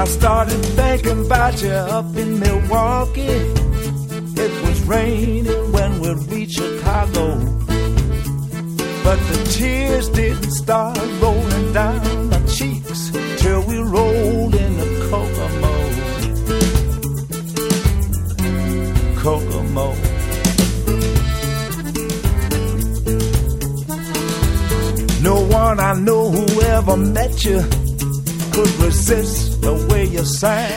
I started thinking about you up in Milwaukee. It was raining when we reached Chicago. But the tears didn't start rolling down my cheeks till we rolled in the Kokomo. Kokomo. No one I know who ever met you could resist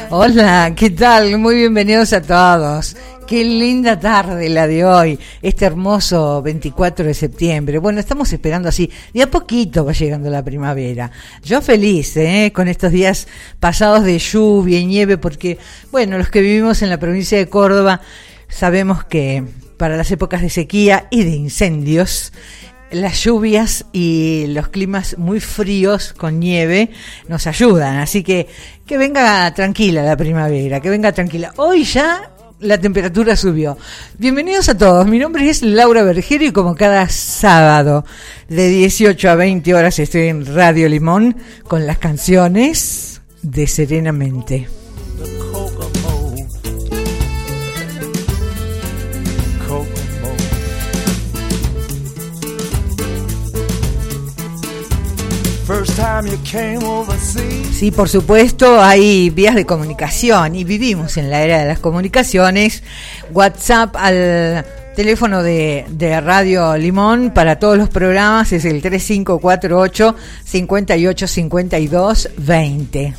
Hola, ¿qué tal? Muy bienvenidos a todos. Qué linda tarde la de hoy, este hermoso 24 de septiembre. Bueno, estamos esperando así, de a poquito va llegando la primavera. Yo feliz, ¿eh? Con estos días pasados de lluvia y nieve, porque, bueno, los que vivimos en la provincia de Córdoba sabemos que para las épocas de sequía y de incendios, las lluvias y los climas muy fríos con nieve nos ayudan, así que que venga tranquila la primavera, que venga tranquila. Hoy ya la temperatura subió. Bienvenidos a todos, mi nombre es Laura Bergero y como cada sábado de 18 a 20 horas estoy en Radio Limón con las canciones de Serenamente. Sí, por supuesto, hay vías de comunicación y vivimos en la era de las comunicaciones. WhatsApp al teléfono de, de Radio Limón para todos los programas es el 3548 58 52 20.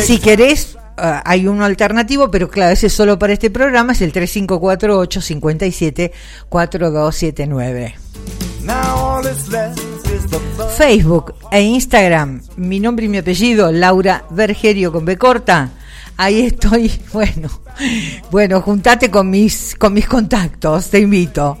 Si querés, ah, hay uno alternativo, pero claro, ese es solo para este programa, es el 3548 57 4279. Facebook e Instagram, mi nombre y mi apellido, Laura Bergerio con B corta. Ahí estoy, bueno, bueno, juntate con mis, con mis contactos, te invito.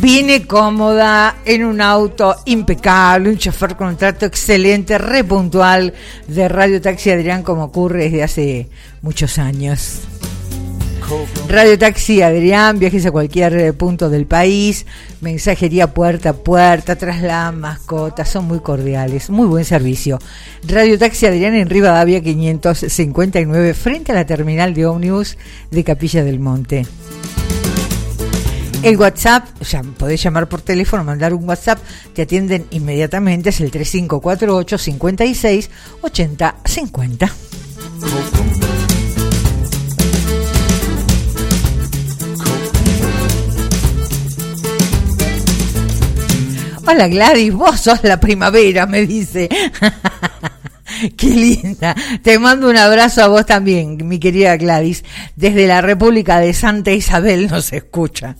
Vine cómoda en un auto impecable, un chofer con un trato excelente, re puntual de Radio Taxi Adrián como ocurre desde hace muchos años. Radio Taxi Adrián, viajes a cualquier eh, punto del país, mensajería puerta a puerta, trasladan mascotas, son muy cordiales, muy buen servicio. Radio Taxi Adrián en Rivadavia 559, frente a la terminal de ómnibus de Capilla del Monte. El WhatsApp, o sea, podés llamar por teléfono, mandar un WhatsApp, te atienden inmediatamente, es el 3548 56 80 50. Hola Gladys, vos sos la primavera, me dice. Qué linda. Te mando un abrazo a vos también, mi querida Gladys. Desde la República de Santa Isabel nos escucha.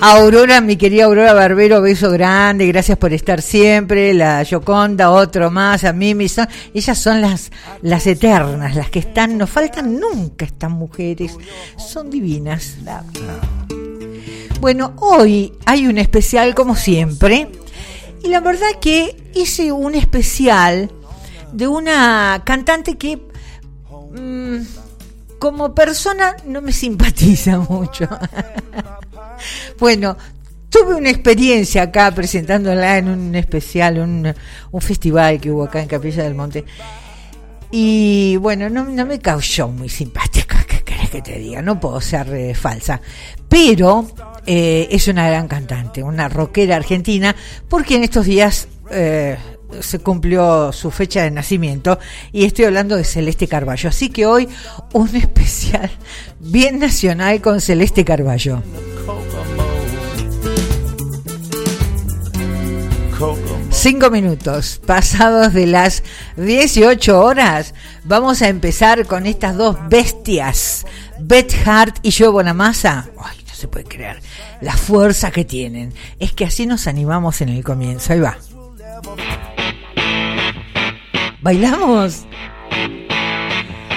Aurora, mi querida Aurora Barbero, beso grande, gracias por estar siempre. La Yoconda, otro más, a Mimi, son, ellas son las, las eternas, las que están, nos faltan nunca estas mujeres, son divinas. Bueno, hoy hay un especial como siempre. Y la verdad que hice un especial de una cantante que mm, como persona no me simpatiza mucho. bueno, tuve una experiencia acá presentándola en un especial, un, un festival que hubo acá en Capilla del Monte. Y bueno, no, no me causó muy simpática, ¿qué querés que te diga? No puedo ser eh, falsa. Pero eh, es una gran cantante, una rockera argentina, porque en estos días eh, se cumplió su fecha de nacimiento y estoy hablando de Celeste Carballo. Así que hoy un especial bien nacional con Celeste Carballo. Cinco minutos pasados de las 18 horas. Vamos a empezar con estas dos bestias, Beth Hart y Joe Bonamassa. Ay, se puede creer la fuerza que tienen. Es que así nos animamos en el comienzo. Ahí va. ¿Bailamos?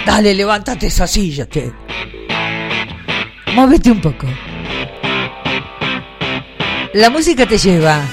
Dale, levántate esa silla, che. Móvete un poco. La música te lleva.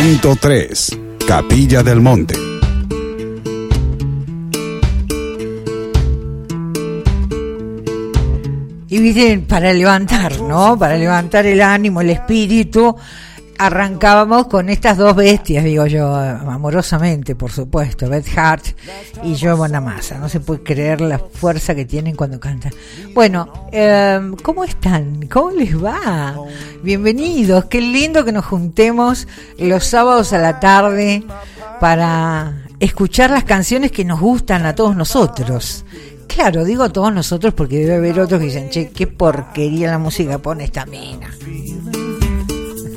90.3 Capilla del Monte. Y viste, para levantar, ¿no? Para levantar el ánimo, el espíritu, arrancábamos con estas dos bestias, digo yo, amorosamente, por supuesto, Beth Hart y Joe Bonamassa. No se puede creer la fuerza que tienen cuando cantan. Bueno, eh, ¿cómo están? ¿Cómo les va? Bienvenidos, qué lindo que nos juntemos los sábados a la tarde para escuchar las canciones que nos gustan a todos nosotros. Claro, digo a todos nosotros porque debe haber otros que dicen, che, qué porquería la música pone esta mina.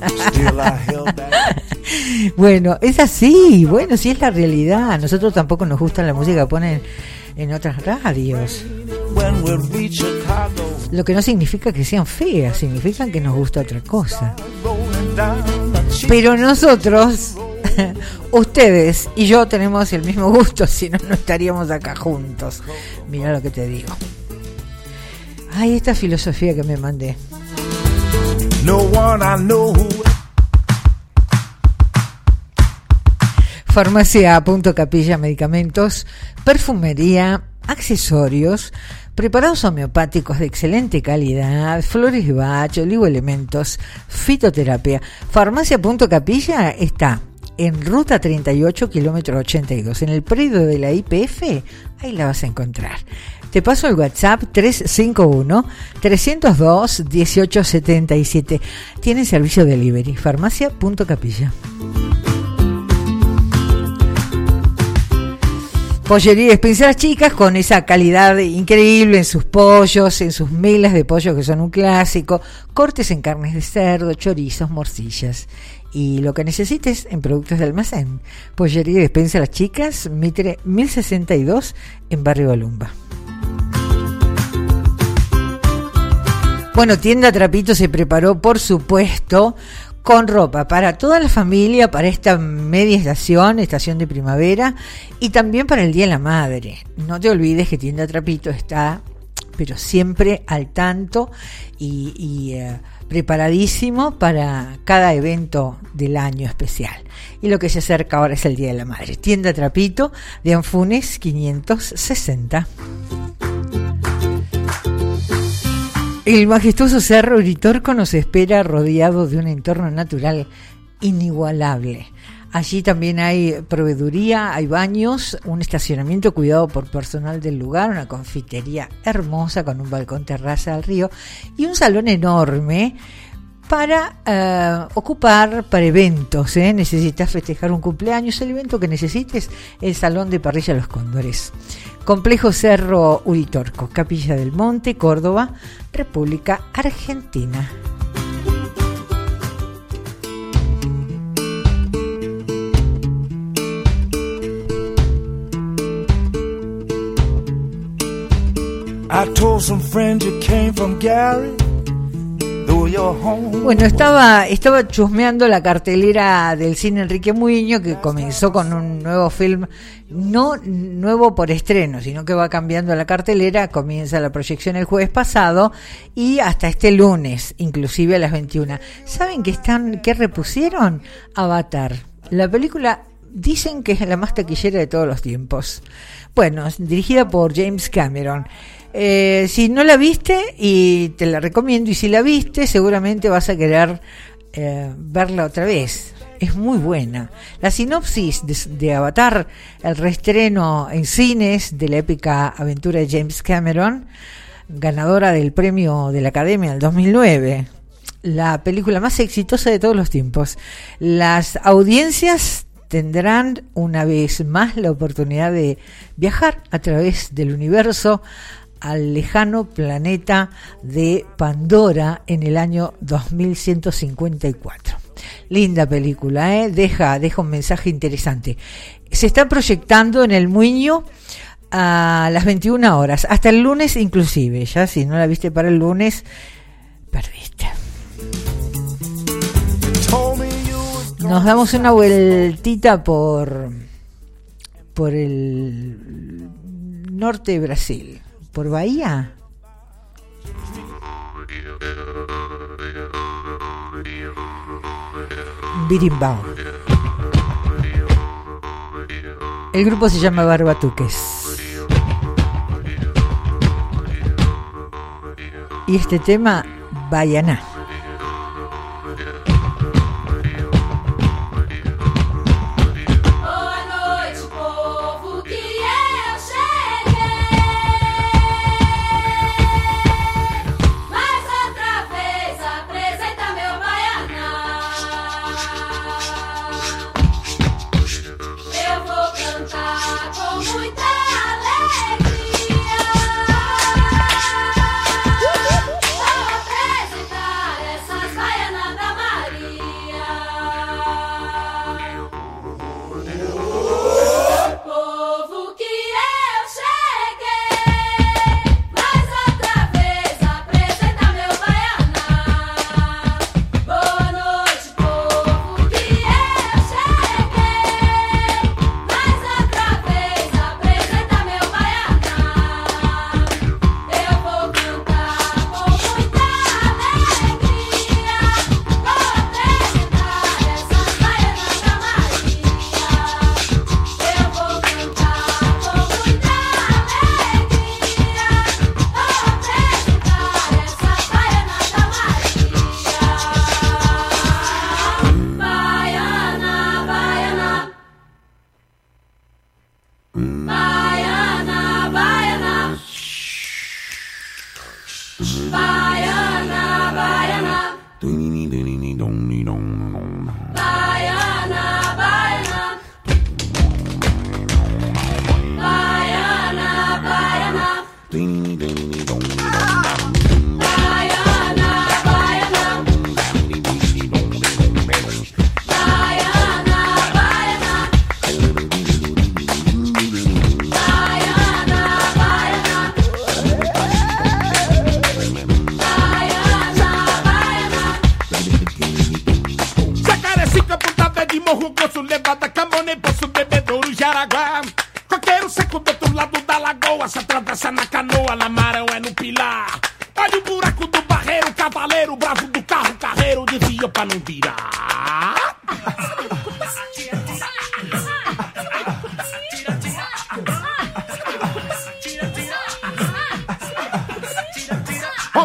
bueno, es así, bueno, sí es la realidad. A nosotros tampoco nos gusta la música que ponen en otras radios. Lo que no significa que sean feas, significa que nos gusta otra cosa. Pero nosotros, ustedes y yo tenemos el mismo gusto, si no, no estaríamos acá juntos. Mira lo que te digo. Ay, esta filosofía que me mandé. No one I know Farmacia Punto Capilla Medicamentos, perfumería, accesorios, preparados homeopáticos de excelente calidad, flores de bach, oligoelementos, fitoterapia. Farmacia Punto Capilla está en ruta 38, kilómetro 82, en el predio de la IPF, ahí la vas a encontrar. Te paso el WhatsApp 351-302-1877. Tiene servicio delivery. Farmacia.capilla. Pollería y Despensa Chicas con esa calidad increíble en sus pollos, en sus milas de pollo que son un clásico, cortes en carnes de cerdo, chorizos, morcillas y lo que necesites en productos de almacén. Pollería y Despensa Las Chicas, Mitre 1062 en Barrio Balumba. Bueno, Tienda Trapito se preparó, por supuesto, con ropa para toda la familia, para esta media estación, estación de primavera, y también para el Día de la Madre. No te olvides que Tienda Trapito está, pero siempre al tanto y, eh, preparadísimo para cada evento del año especial. Y lo que se acerca ahora es el Día de la Madre. Tienda Trapito de Anfunes 560. El majestuoso Cerro Uritorco nos espera rodeado de un entorno natural inigualable. Allí también hay proveeduría, hay baños, un estacionamiento cuidado por personal del lugar, una confitería hermosa con un balcón terraza al río y un salón enorme para eh, ocupar para eventos. ¿eh? Necesitas festejar un cumpleaños, el evento que necesites, el Salón de Parrilla Los Cóndores. Complejo Cerro Uritorco, Capilla del Monte, Córdoba, República Argentina. I told some friends you came from Gary. Bueno, estaba, estaba chusmeando la cartelera del cine Enrique Muiño, que comenzó con un nuevo film, no nuevo por estreno, sino que va cambiando la cartelera, comienza la proyección el jueves pasado y hasta este lunes, inclusive a las 21. ¿Saben que están, que repusieron? Avatar. La película dicen que es la más taquillera de todos los tiempos. Bueno, dirigida por James Cameron. Eh, si no la viste, y te la recomiendo, y si la viste, seguramente vas a querer eh, verla otra vez. Es muy buena. La sinopsis de, Avatar, el reestreno en cines de la épica aventura de James Cameron, ganadora del premio de la Academia del 2009 la película más exitosa de todos los tiempos. Las audiencias tendrán una vez más la oportunidad de viajar a través del universo al lejano planeta de Pandora en el año 2154. Linda película, ¿eh? deja, deja un mensaje interesante. Se está proyectando en el Muño a las 21 horas, hasta el lunes inclusive, ya si no la viste para el lunes, perdiste. Nos damos una vueltita por por el norte de Brasil, por Bahía. Birimbao. El grupo se llama Barbatuques. Y este tema, Bayaná.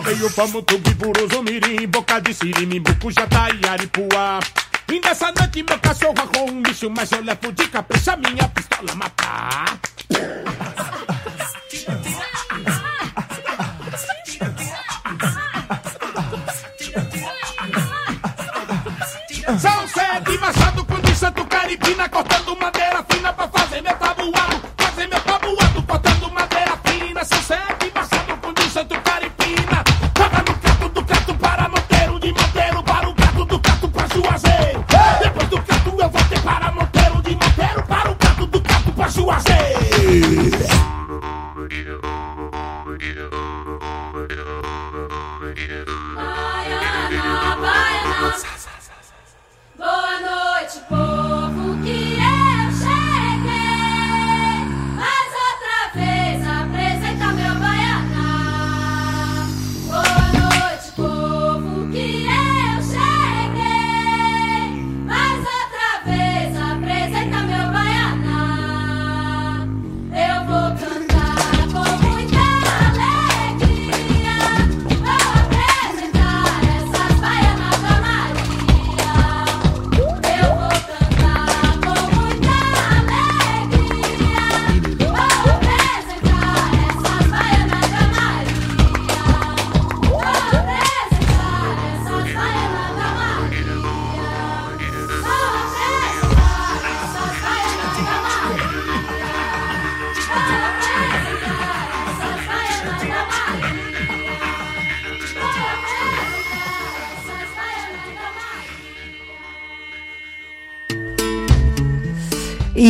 Veio pamo, tubi, poroso mirim, boca de sirimi, bucujatá e aripuá. E nessa noite meu cachorro arrou um bicho, mas eu levo de capricha minha pistola matar.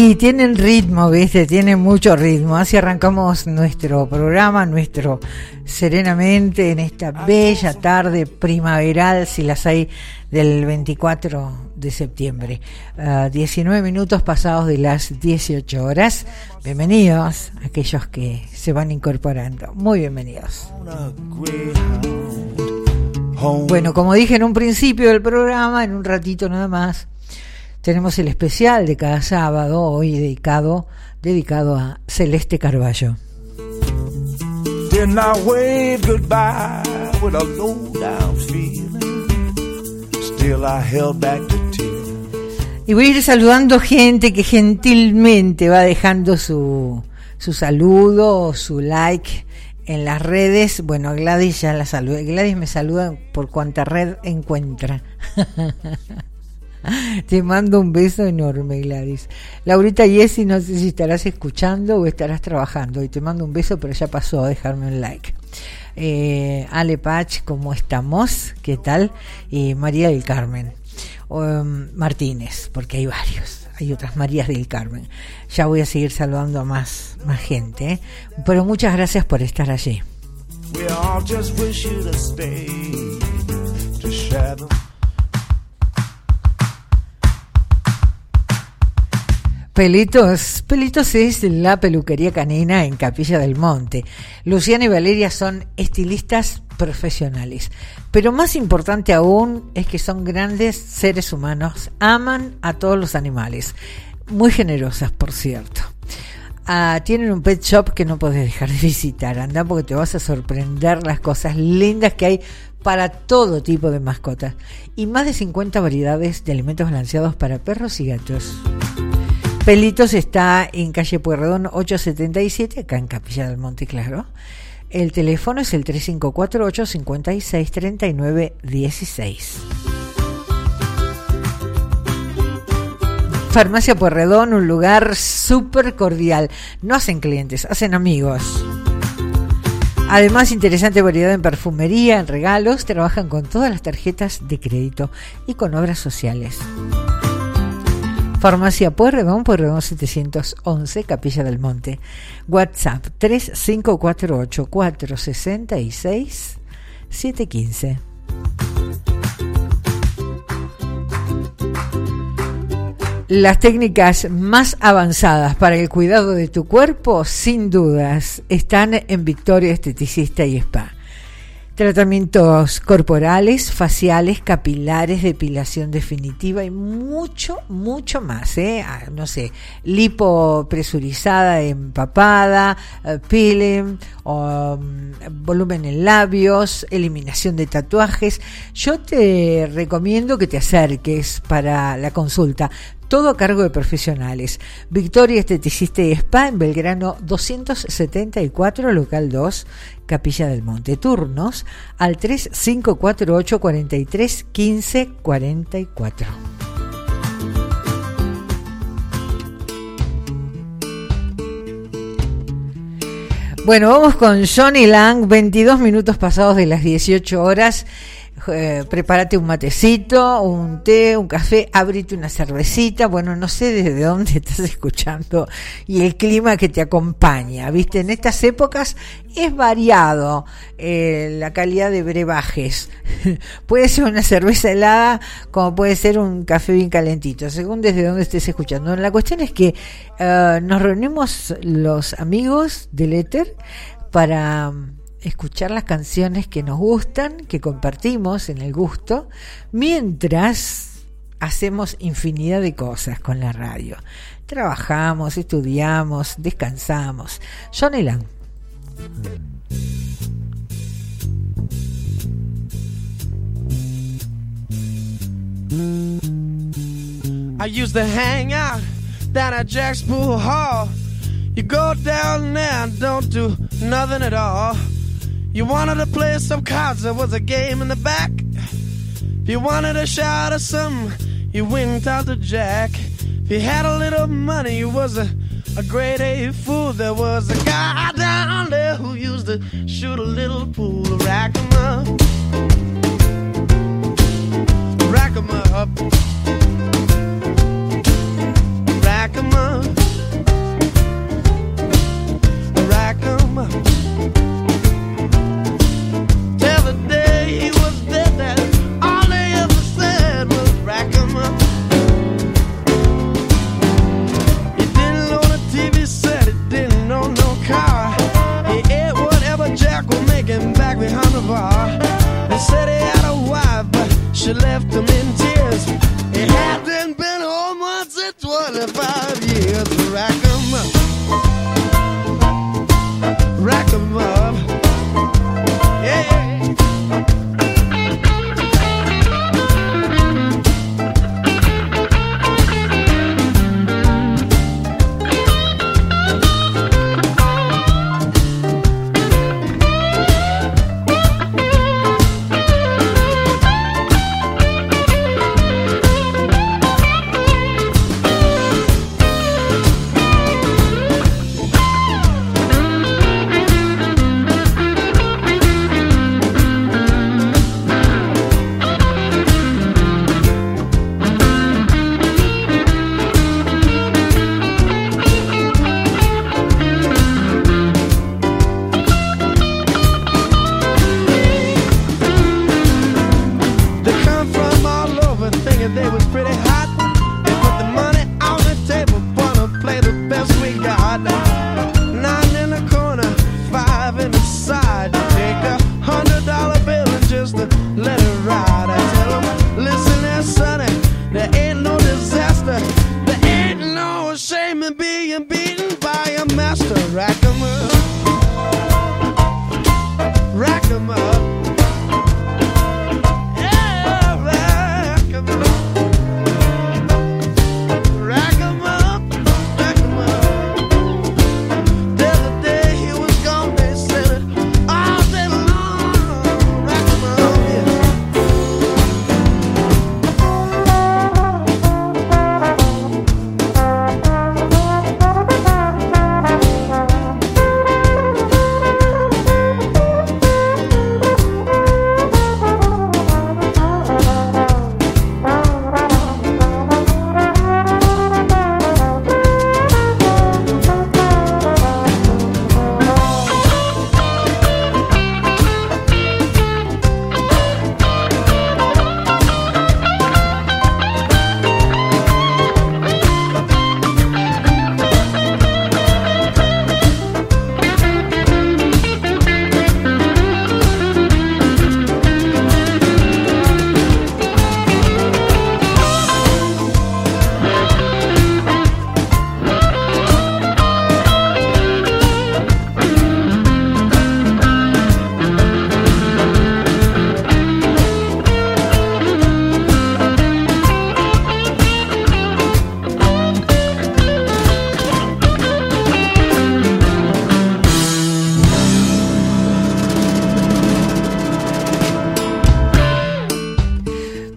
Y tienen ritmo, ¿viste? Tienen mucho ritmo. Así arrancamos nuestro programa, nuestro Serenamente en esta bella tarde primaveral, si las hay, del 24 de septiembre. Ah, uh, 19 minutos pasados de las 18 horas. Bienvenidos a aquellos que se van incorporando. Muy bienvenidos. Bueno, como dije en un principio del programa, en un ratito nada más tenemos el especial de cada sábado, hoy dedicado, dedicado a Celeste Carballo. Then I waved goodbye with a low down feeling. Still I held back the tears. Y voy a ir saludando gente que gentilmente va dejando su, su saludo o su like en las redes. Bueno, Gladys ya la saludé. Gladys me saluda por cuanta red encuentra. Te mando un beso enorme, Gladys. Laurita Yesi, no sé si estarás escuchando o estarás trabajando. Y te mando un beso, pero ya pasó a dejarme un like. Eh, Ale Pach, ¿cómo estamos? ¿Qué tal? Y María del Carmen. Um, Martínez, porque hay varios. Hay otras Marías del Carmen. Ya voy a seguir saludando a más, más gente. ¿eh? Pero muchas gracias por estar allí. We all just wish Pelitos, Pelitos es la peluquería canina en Capilla del Monte. Luciana y Valeria son estilistas profesionales, pero más importante aún es que son grandes seres humanos, aman a todos los animales, muy generosas por cierto. Ah, tienen un pet shop que no podés dejar de visitar, anda porque te vas a sorprender las cosas lindas que hay para todo tipo de mascotas y más de 50 variedades de alimentos balanceados para perros y gatos. Pelitos está en calle Pueyrredón 877, acá en Capilla del Monte Claro. El teléfono es el 354-856-3916. Farmacia Pueyrredón, un lugar súper cordial. No hacen clientes, hacen amigos. Además, interesante variedad en perfumería, en regalos. Trabajan con todas las tarjetas de crédito y con obras sociales. Farmacia Pueyrredón, Pueyrredón 711, Capilla del Monte. WhatsApp 3548 466 715. Las técnicas más avanzadas para el cuidado de tu cuerpo, sin dudas, están en Victoria Esteticista y Spa. Tratamientos corporales, faciales, capilares, depilación definitiva y mucho, mucho más. ¿eh? Ah, No sé, lipo presurizada, empapada, eh, peeling, mm, volumen en labios, eliminación de tatuajes. Yo te recomiendo que te acerques para la consulta. Todo a cargo de profesionales. Victoria Esteticista y Spa en Belgrano 274, local 2, Capilla del Monte. Turnos al 3548 43 15 44. Bueno, vamos con Johnny Lang, 22 minutos pasados de las 18 horas. Eh, prepárate un matecito, un té, un café, abrite una cervecita. Bueno, no sé desde dónde estás escuchando y el clima que te acompaña. Viste, en estas épocas es variado eh, la calidad de brebajes. puede ser una cerveza helada, como puede ser un café bien calentito, según desde dónde estés escuchando. La cuestión es que eh, nos reunimos los amigos del éter para escuchar las canciones que nos gustan, que compartimos en el gusto, mientras hacemos infinidad de cosas con la radio. Trabajamos, estudiamos, descansamos. John Elan. I used to hang out down at Jack's Pool Hall. You go down there and don't do nothing at all. You wanted to play some cards, there was a game in the back. If you wanted a shot or something, you went out to Jack. If you had a little money, you was a, a grade A fool. There was a guy down there who used to shoot a little pool, rack 'em up. Rack 'em up. Rack 'em up. Rack 'em up. she left him in tears. It hadn't been home once in 25 years. The Rock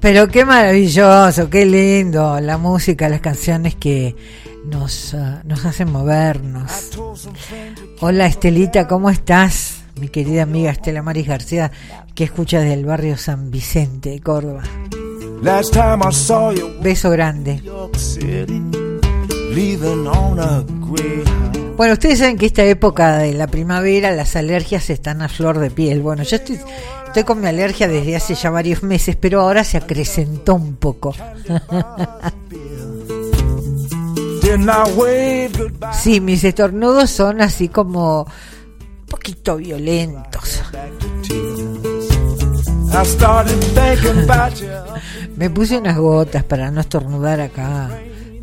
Pero qué maravilloso, qué lindo la música, las canciones que nos, ah, nos hacen movernos. Hola Estelita, ¿cómo estás? Mi querida amiga Estela Maris García, que escucha del barrio San Vicente, Córdoba. Saw you, Beso grande. Bueno, ustedes saben que esta época de la primavera las alergias están a flor de piel. Bueno, yo estoy, estoy con mi alergia desde hace ya varios meses, pero ahora se acrecentó un poco. Sí, mis estornudos son así como un poquito violentos. Me puse unas gotas para no estornudar acá,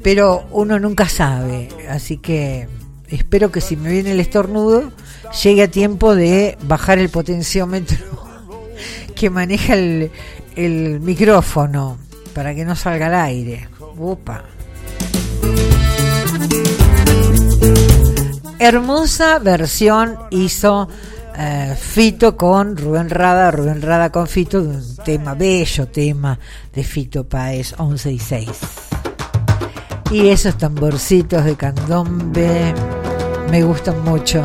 pero uno nunca sabe, así que espero que si me viene el estornudo llegue a tiempo de bajar el potenciómetro que maneja el, el micrófono para que no salga al aire. Upa. Hermosa versión hizo eh, Fito con Rubén Rada, Rubén Rada con Fito, un tema, bello tema de Fito Paez 11 y 6. Y esos tamborcitos de candombe me gustan mucho.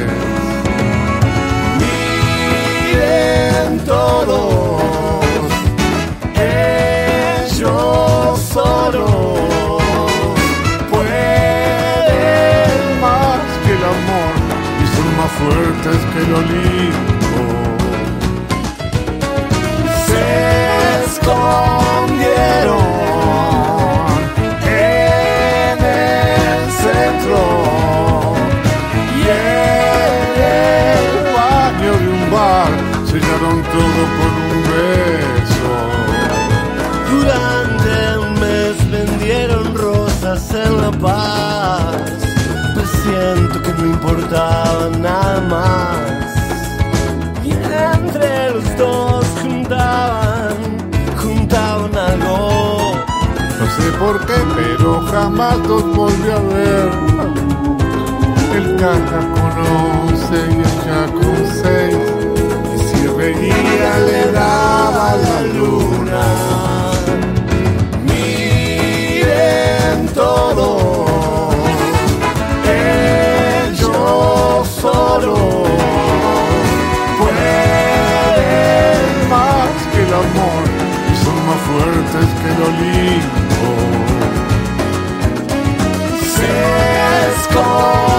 en todos, ellos solo pueden más que el amor y son más fuertes que el olivo. todo con un beso. Durante un mes vendieron rosas en La Paz. Me siento que no importaba nada más. Y entre los dos juntaban, juntaban algo. No sé por qué, pero jamás los volví a ver. El caja conoce y el chaco reía le daba la luna. Miren todo, ellos solo Pueden más que el amor y son más fuertes que el Olimpo. se escondieron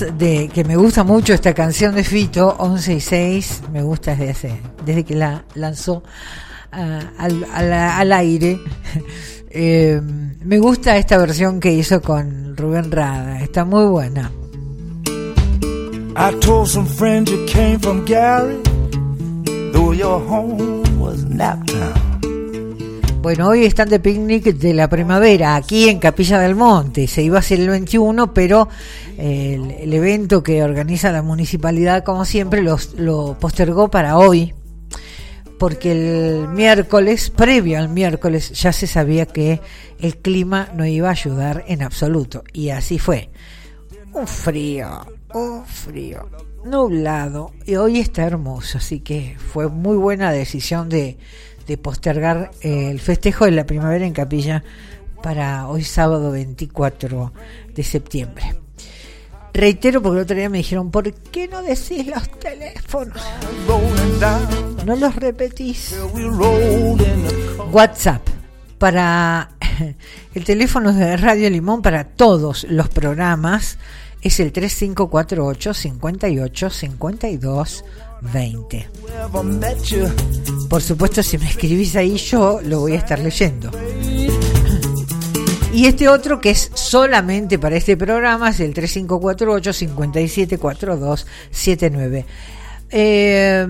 además de que me gusta mucho esta canción de Fito, 11 y 6, me gusta desde, hace, desde que la lanzó ah, al, al- al aire. Eh, me gusta esta versión que hizo con Rubén Rada, está muy buena. I told some friends you came from Gary, though your home was Naptown. Bueno, hoy están de picnic de la primavera aquí en Capilla del Monte. Se iba a hacer el 21, pero el, el evento que organiza la municipalidad, como siempre, los, lo postergó para hoy. Porque el miércoles, previo al miércoles, ya se sabía que el clima no iba a ayudar en absoluto. Y así fue. Un frío, un frío, nublado. Y hoy está hermoso, así que fue muy buena decisión de, de postergar eh, el festejo de la primavera en Capilla para hoy sábado 24 de septiembre. Reitero porque el otro día me dijeron, ¿por qué no decís los teléfonos? No los repetís. WhatsApp para el teléfono de Radio Limón para todos los programas es el 3548 58 52 20. Never met you. Por supuesto, si me escribís ahí, yo lo voy a estar leyendo. Y este otro que es solamente para este programa es el 3548 5742 79. Eh,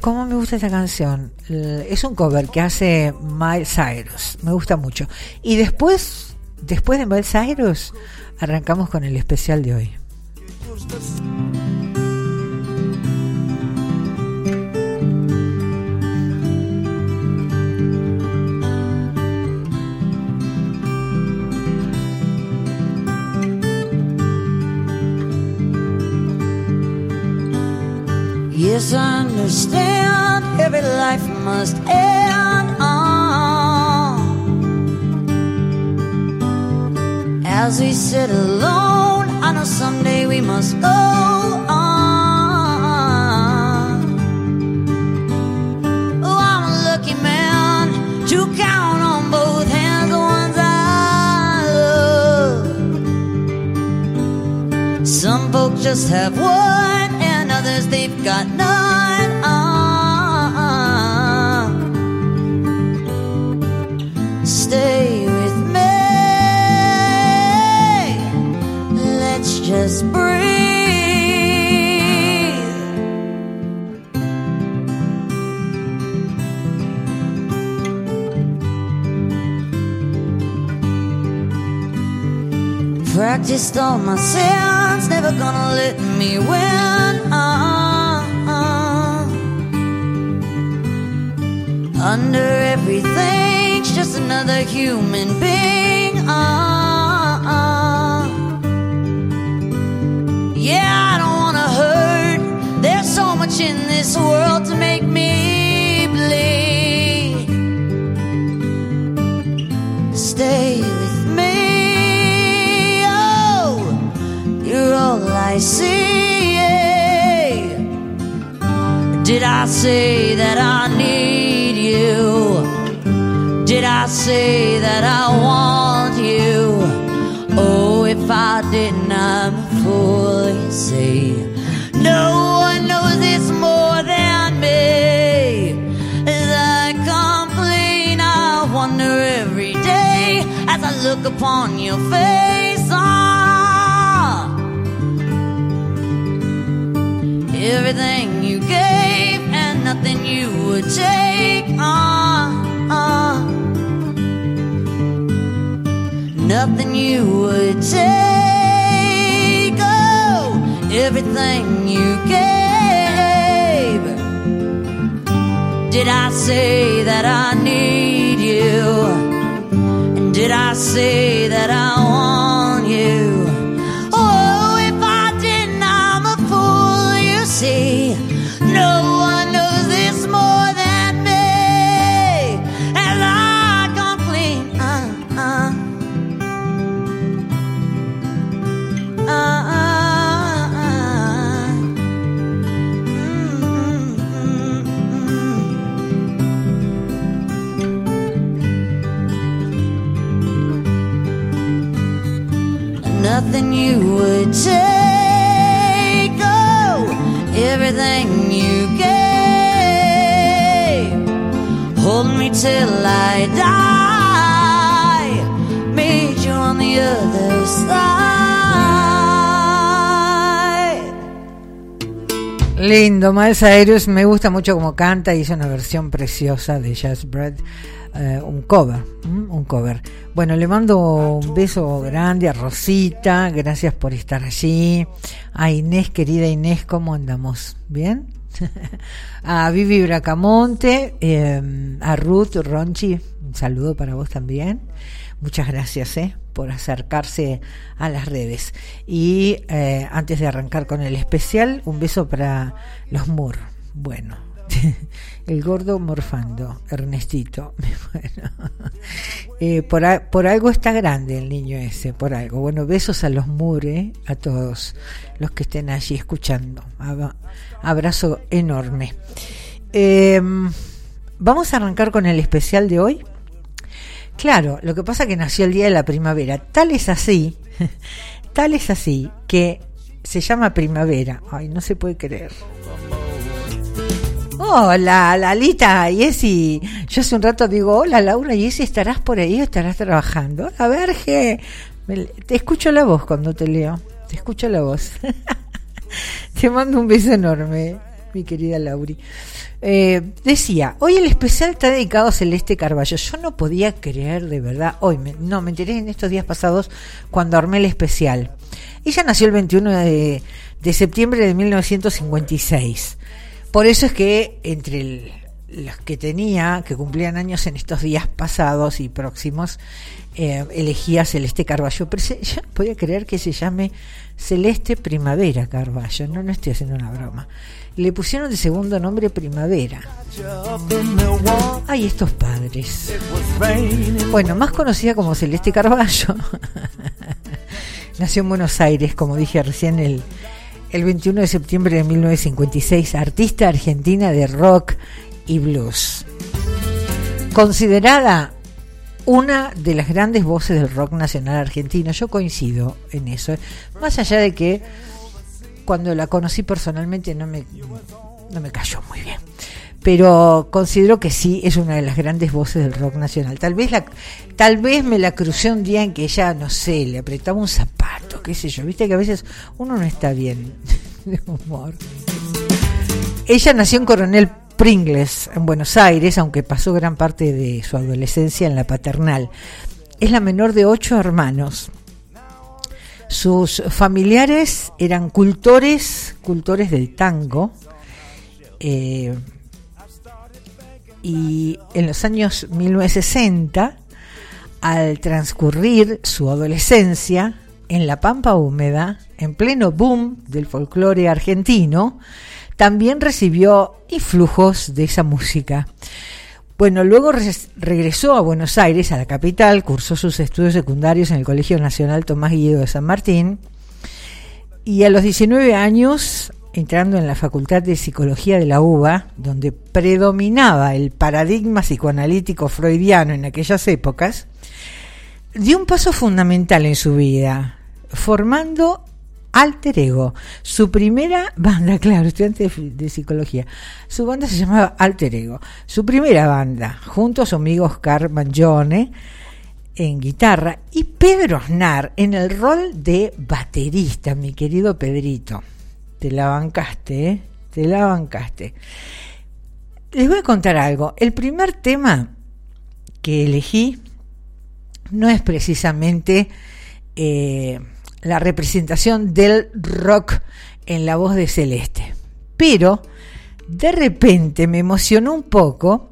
¿Cómo me gusta esta canción? Eh, Es un cover que hace Miles Cyrus. Me gusta mucho. Y después, después de Miles Cyrus, arrancamos con el especial de hoy. Yes, I understand every life must end on. As we sit alone, I know someday we must go on. Oh, I'm a lucky man to count on both hands the ones I love. Some folks just have one, others they've got none. Ah, stay with me. Let's just breathe. Practiced all my sins, never gonna let me win. Under everything's just another human being. Uh-uh. Yeah, I don't wanna hurt. There's so much in this world to make me bleed. Stay with me. Oh, you're all I see. Did I say that I need Did I say that I want you? Oh, if I didn't, I'm a fool, you see. No one knows this more than me. The complaint I wonder every day as I look upon your face. Take. Oh, everything you gave. Did I say that I need you? And did I say that I want you? I die. Lindo, Miles Cyrus, me gusta mucho como canta, hizo una versión preciosa de Jazz Bread, eh, un cover, un cover. Bueno, le mando un beso grande a Rosita, gracias por estar allí. A Inés, querida Inés, ¿cómo andamos? ¿Bien? a Vivi Bracamonte, eh, a Ruth Ronchi, un saludo para vos también. Muchas gracias eh, por acercarse a las redes. Y eh, antes de arrancar con el especial, un beso para los Moore. Bueno, el gordo morfando, Ernestito. Bueno, eh, por, por algo está grande el niño ese, por algo. Bueno, besos a los Moore, eh, a todos los que estén allí escuchando. Aba- Abrazo enorme. Eh, vamos a arrancar con el especial de hoy. Claro, lo que pasa que nació el día de la primavera. Tal es así, tal es así que se llama primavera. Ay, no se puede creer. Hola, Lalita, Jessy. Yo hace un rato digo, hola Laura, Jessy, ¿estarás por ahí o estarás trabajando? Hola, Verge. Te escucho la voz cuando te leo. Te escucho la voz. te mando un beso enorme, mi querida Lauri. Eh, decía, hoy el especial está dedicado a Celeste Carballo. Yo no podía creer de verdad, hoy, me- no, me enteré en estos días pasados cuando armé el especial. Ella nació el 21 de, de septiembre de 1956. Por eso es que entre el- los que tenía, que cumplían años en estos días pasados y próximos, eh, elegía Celeste Carballo. Pero se- no podía creer que se llame Celeste Primavera Carballo. No, no estoy haciendo una broma. Le pusieron de segundo nombre Primavera. Ay, estos padres. Bueno, más conocida como Celeste Carballo. Nació en Buenos Aires, como dije recién, el, el 21 de septiembre de 1956, artista argentina de rock y blues. Considerada una de las grandes voces del rock nacional argentino. Yo coincido en eso. Más allá de que cuando la conocí personalmente no me, no me cayó muy bien. Pero considero que sí es una de las grandes voces del rock nacional. Tal vez la, tal vez me la crucé un día en que ella, no sé, le apretaba un zapato, qué sé yo. Viste que a veces uno no está bien de humor. Ella nació en Coronel Pringles, en Buenos Aires, aunque pasó gran parte de su adolescencia en la paternal. Es la menor de ocho hermanos. Sus familiares eran cultores, cultores del tango. eh, y en los años 1960, al transcurrir su adolescencia en la Pampa Húmeda, en pleno boom del folclore argentino, también recibió influjos de esa música. Bueno, luego res- regresó a Buenos Aires, a la capital, cursó sus estudios secundarios en el Colegio Nacional Tomás Guido de San Martín y a los 19 años, entrando en la Facultad de Psicología de la UBA, donde predominaba el paradigma psicoanalítico freudiano en aquellas épocas, dio un paso fundamental en su vida, formando Alter Ego. Su primera banda, claro, estudiante de, psicología, su banda se llamaba Alter Ego. Su primera banda, junto a su amigo Oscar Mangione, en guitarra, y Pedro Aznar en el rol de baterista, mi querido Pedrito. Te la bancaste, ¿eh? Te la bancaste. Les voy a contar algo. El primer tema que elegí no es precisamente eh, la representación del rock en la voz de Celeste. Pero de repente me emocionó un poco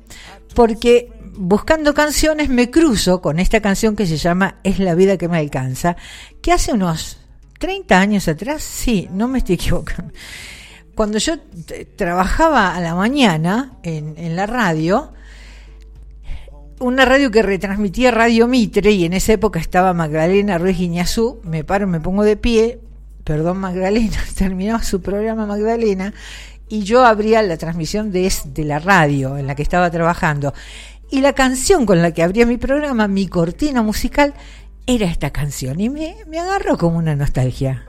porque buscando canciones me cruzo con esta canción que se llama Es la vida que me alcanza, que hace unos 30 años atrás, sí, no me estoy equivocando, cuando yo trabajaba a la mañana en, en la radio, una radio que retransmitía Radio Mitre y en esa época estaba Magdalena Ruiz Guiñazú, me paro, me pongo de pie, perdón Magdalena, terminaba su programa Magdalena y yo abría la transmisión de, la radio en la que estaba trabajando. Y la canción con la que abría mi programa, mi cortina musical, era esta canción y me, me agarró como una nostalgia.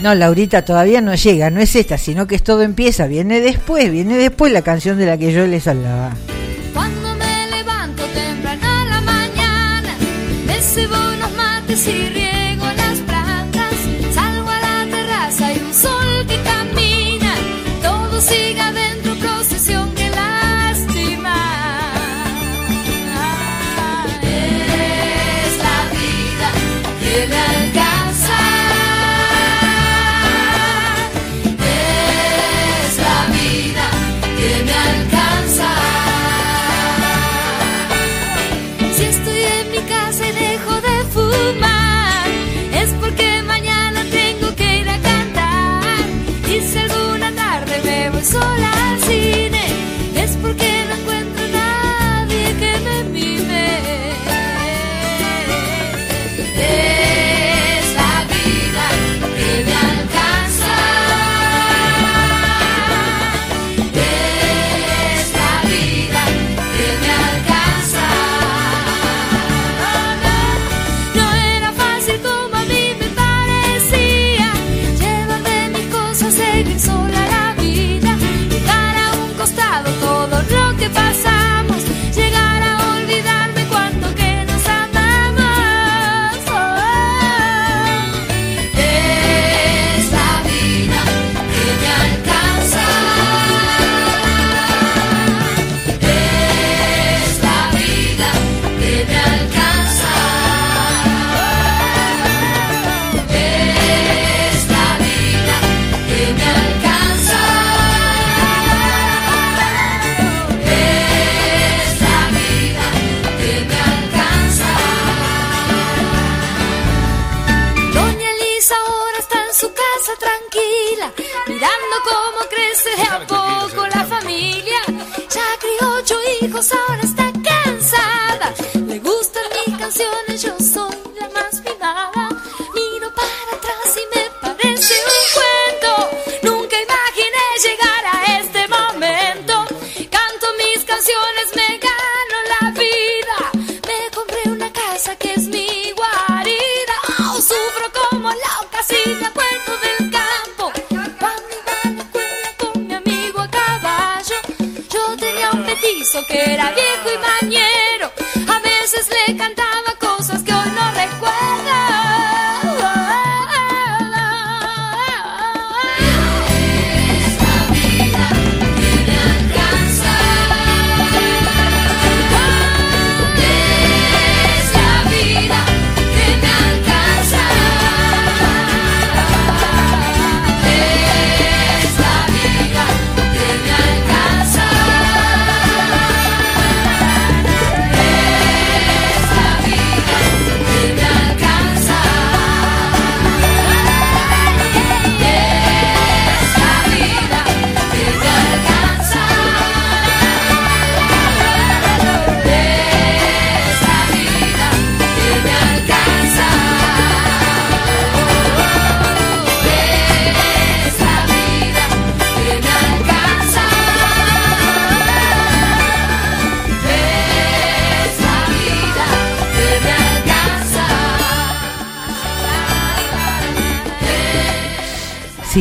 No, Laurita, todavía no llega, no es esta, sino que es todo empieza, viene después, viene después la canción de la que yo les hablaba. Cuando me levanto temprano a la mañana,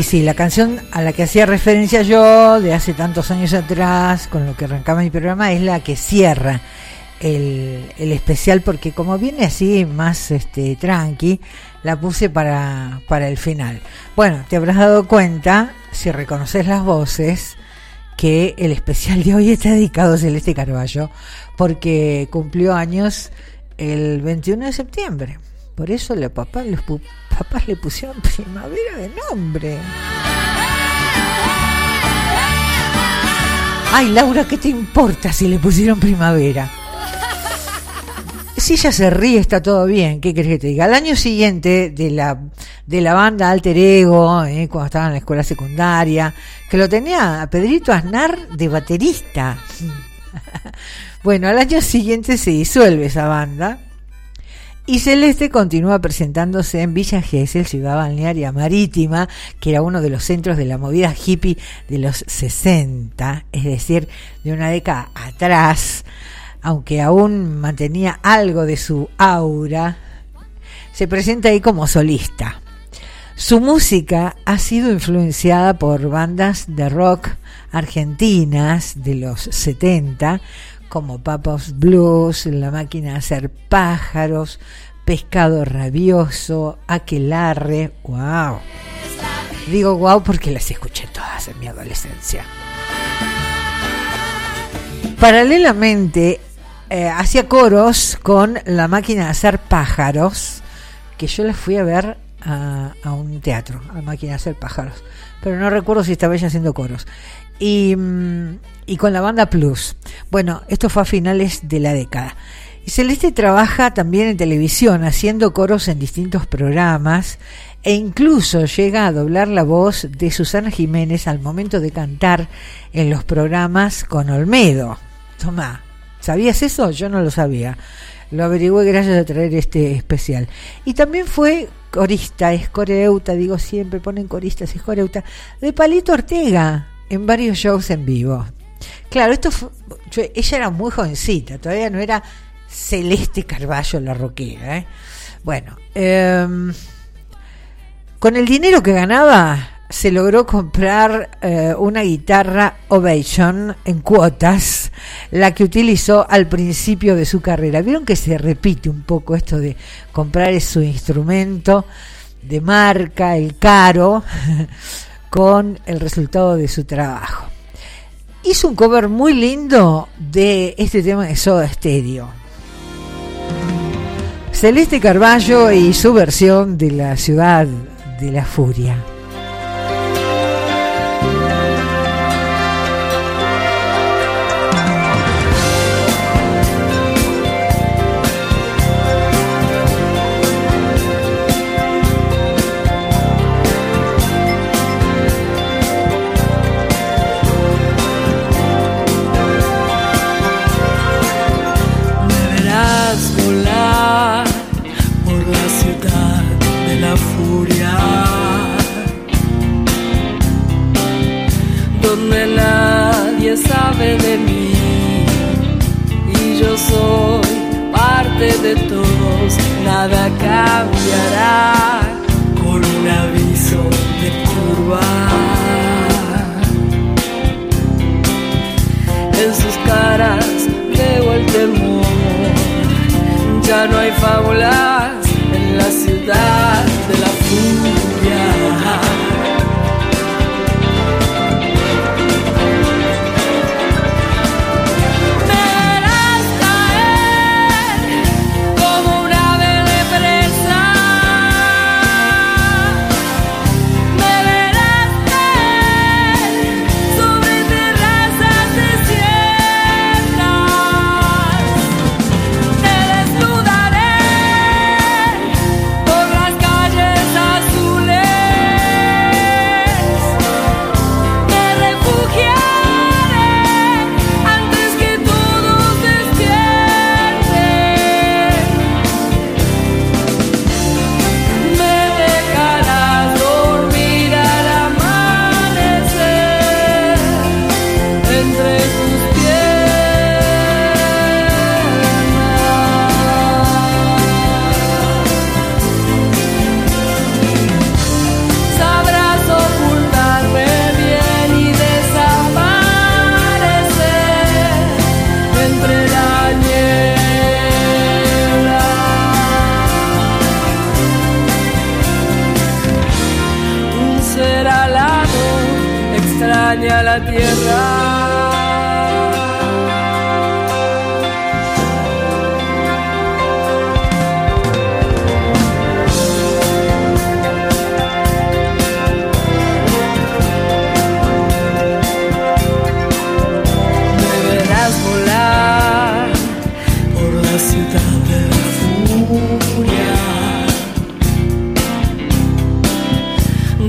Sí, la canción a la que hacía referencia yo de hace tantos años atrás, con lo que arrancaba mi programa, es la que cierra el, el especial, porque como viene así más este tranqui, la puse para, para el final. Bueno, te habrás dado cuenta, si reconoces las voces, que el especial de hoy está dedicado a Celeste Carballo, porque cumplió años el 21 de septiembre. Por eso los papás, los le pusieron primavera de nombre. Ay, Laura, ¿qué te importa si le pusieron primavera? Si ella se ríe, está todo bien. ¿Qué querés que te diga? Al año siguiente de la, de la banda Alter Ego, eh, cuando estaba en la escuela secundaria, que lo tenía a Pedrito Aznar de baterista. bueno, al año siguiente se disuelve esa banda. Y Celeste continúa presentándose en Villa Gesell, ciudad balnearia marítima, que era uno de los centros de la movida hippie de los 60, es decir, de una década atrás, aunque aún mantenía algo de su aura, se presenta ahí como solista. Su música ha sido influenciada por bandas de rock argentinas de los 70, como Papa's Blues, La Máquina de Hacer Pájaros, Pescado Rabioso, Aquelarre, wow. Digo wow porque las escuché todas en mi adolescencia. Paralelamente, eh, hacía coros con La Máquina de Hacer Pájaros, que yo las fui a ver a, a un teatro, a Máquina de Hacer Pájaros, pero no recuerdo si estaba ella haciendo coros. Y, mm, y con la banda Plus. Bueno, esto fue a finales de la década. Y Celeste trabaja también en televisión, haciendo coros en distintos programas, e incluso llega a doblar la voz de Susana Jiménez al momento de cantar en los programas con Olmedo. Tomá, ¿sabías eso? Yo no lo sabía. Lo averigüé gracias a traer este especial. Y también fue corista, es coreuta, digo siempre, ponen coristas, es coreuta, de Palito Ortega en varios shows en vivo. Claro, esto fue, ella era muy jovencita, todavía no era Celeste Carballo la roquera. ¿eh? Bueno, em, con el dinero que ganaba se logró comprar eh, una guitarra Ovation en cuotas, la que utilizó al principio de su carrera. Vieron que se repite un poco esto de comprar su instrumento de marca, el caro, con el resultado de su trabajo. Hizo un cover muy lindo de este tema de Soda Stereo. Celeste Carballo y su versión de la ciudad de la furia.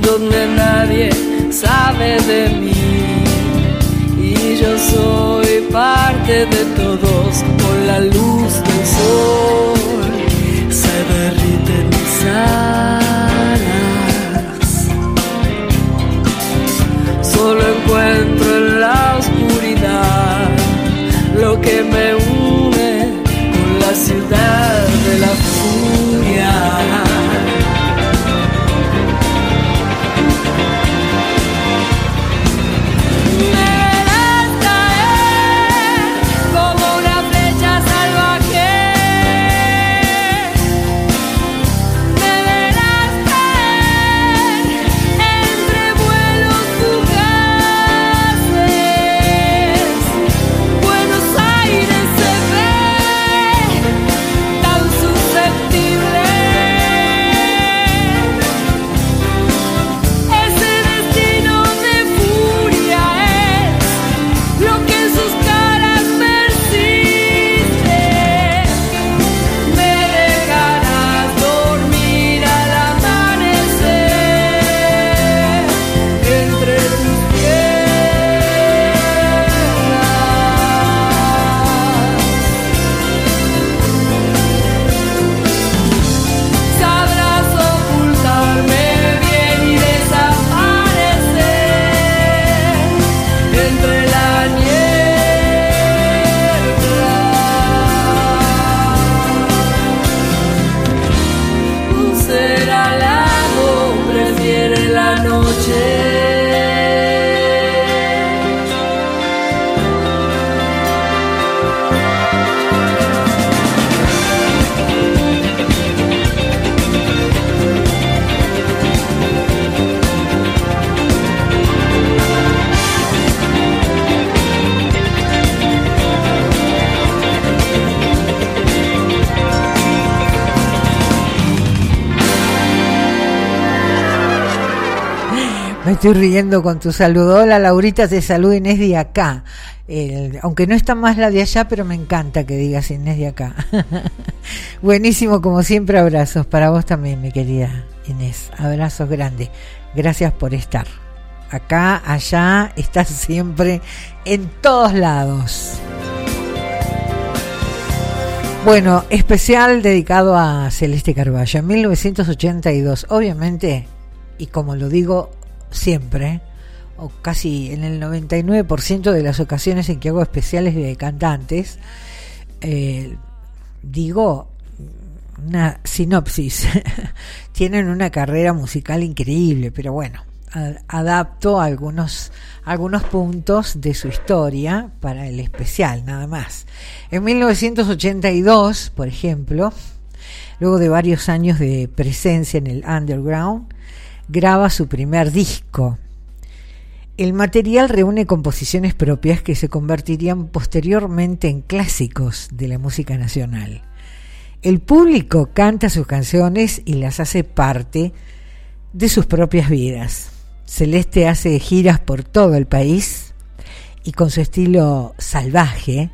Donde nadie sabe de mí y yo soy parte de todos con la luz del sol se derriten mis alas estoy riendo con tu saludo. Hola Laurita, te saludo Inés de acá. Aunque no está más la de allá, pero me encanta que digas Inés de acá. Buenísimo, como siempre, abrazos para vos también, mi querida Inés. Abrazos grandes. Gracias por estar. Acá, allá, estás siempre en todos lados. Bueno, especial dedicado a Celeste Carballo. En 1982, obviamente, y como lo digo siempre, o casi en el 99% de las ocasiones en que hago especiales de cantantes, eh, digo una sinopsis. Tienen una carrera musical increíble, pero bueno, adapto algunos, algunos puntos de su historia para el especial, nada más. En 1982, por ejemplo, Luego de varios años de presencia en el underground, graba su primer disco. El material reúne composiciones propias que se convertirían posteriormente en clásicos de la música nacional. El público canta sus canciones y las hace parte de sus propias vidas. Celeste hace giras por todo el país y con su estilo salvaje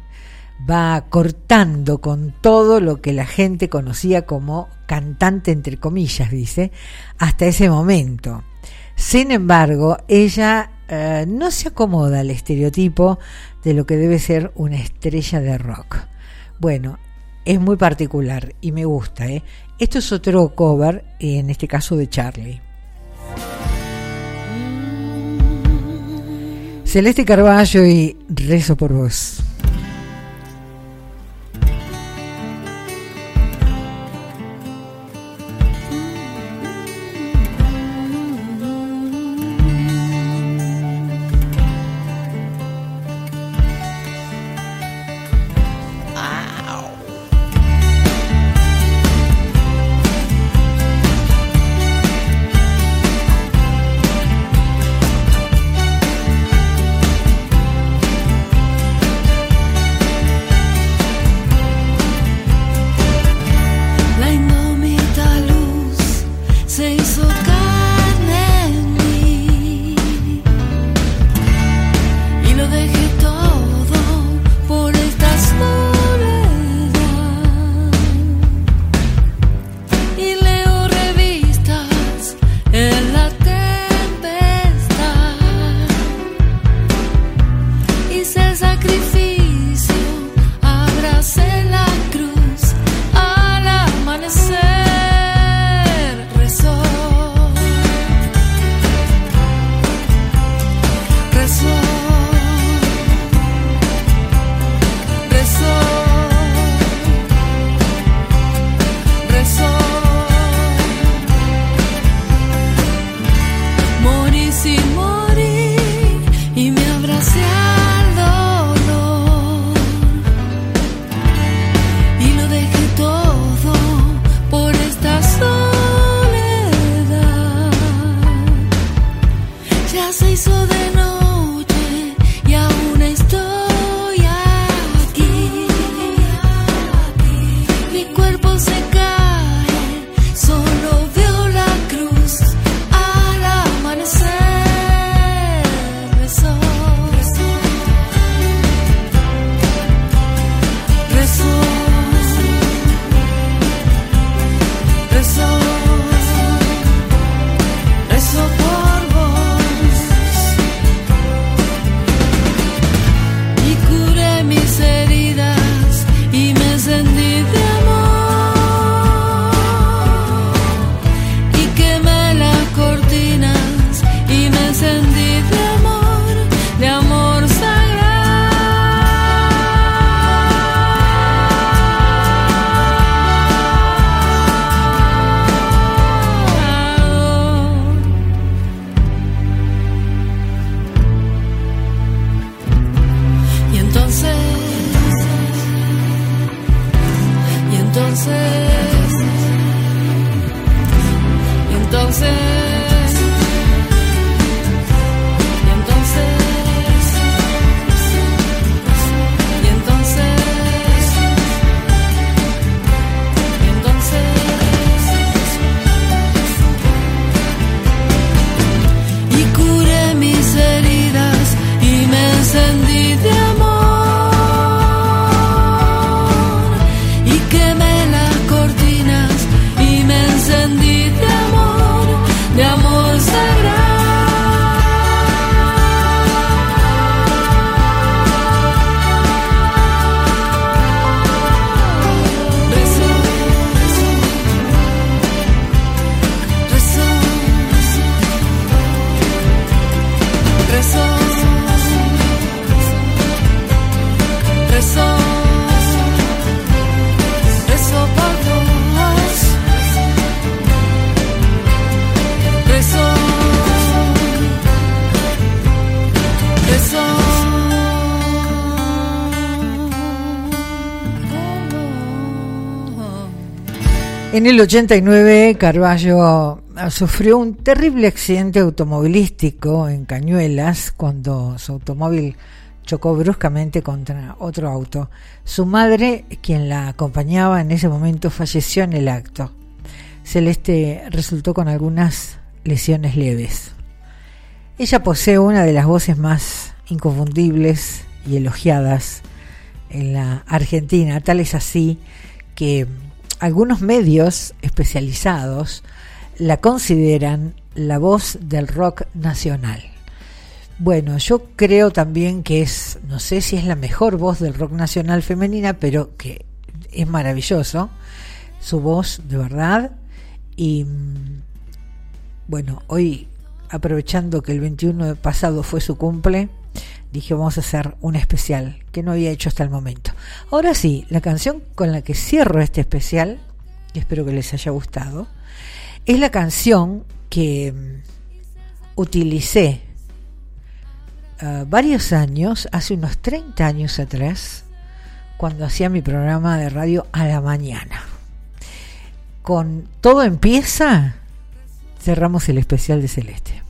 va cortando con todo lo que la gente conocía como cantante entre comillas, dice, hasta ese momento. Sin embargo, ella eh, no se acomoda al estereotipo de lo que debe ser una estrella de rock. Bueno, es muy particular y me gusta. ¿eh? Esto es otro cover, en este caso de Charlie. Celeste Carballo y Rezo por vos. En el 89, Carballo ah, sufrió un terrible accidente automovilístico en Cañuelas cuando su automóvil chocó bruscamente contra otro auto. Su madre, quien la acompañaba en ese momento, falleció en el acto. Celeste resultó con algunas lesiones leves. Ella posee una de las voces más inconfundibles y elogiadas en la Argentina. Tal es así que algunos medios especializados la consideran la voz del rock nacional. Bueno, yo creo también que es, no sé si es la mejor voz del rock nacional femenina, pero que es maravilloso su voz de verdad. Y mm, bueno, hoy aprovechando que el 21 de pasado fue su cumple, dije vamos a hacer un especial que no había hecho hasta el momento. Ahora sí, la canción con la que cierro este especial, espero que les haya gustado, es la canción que mm, utilicé ah, varios años, hace unos 30 años atrás, cuando hacía mi programa de radio a la mañana. Con todo empieza, cerramos el especial de Celeste.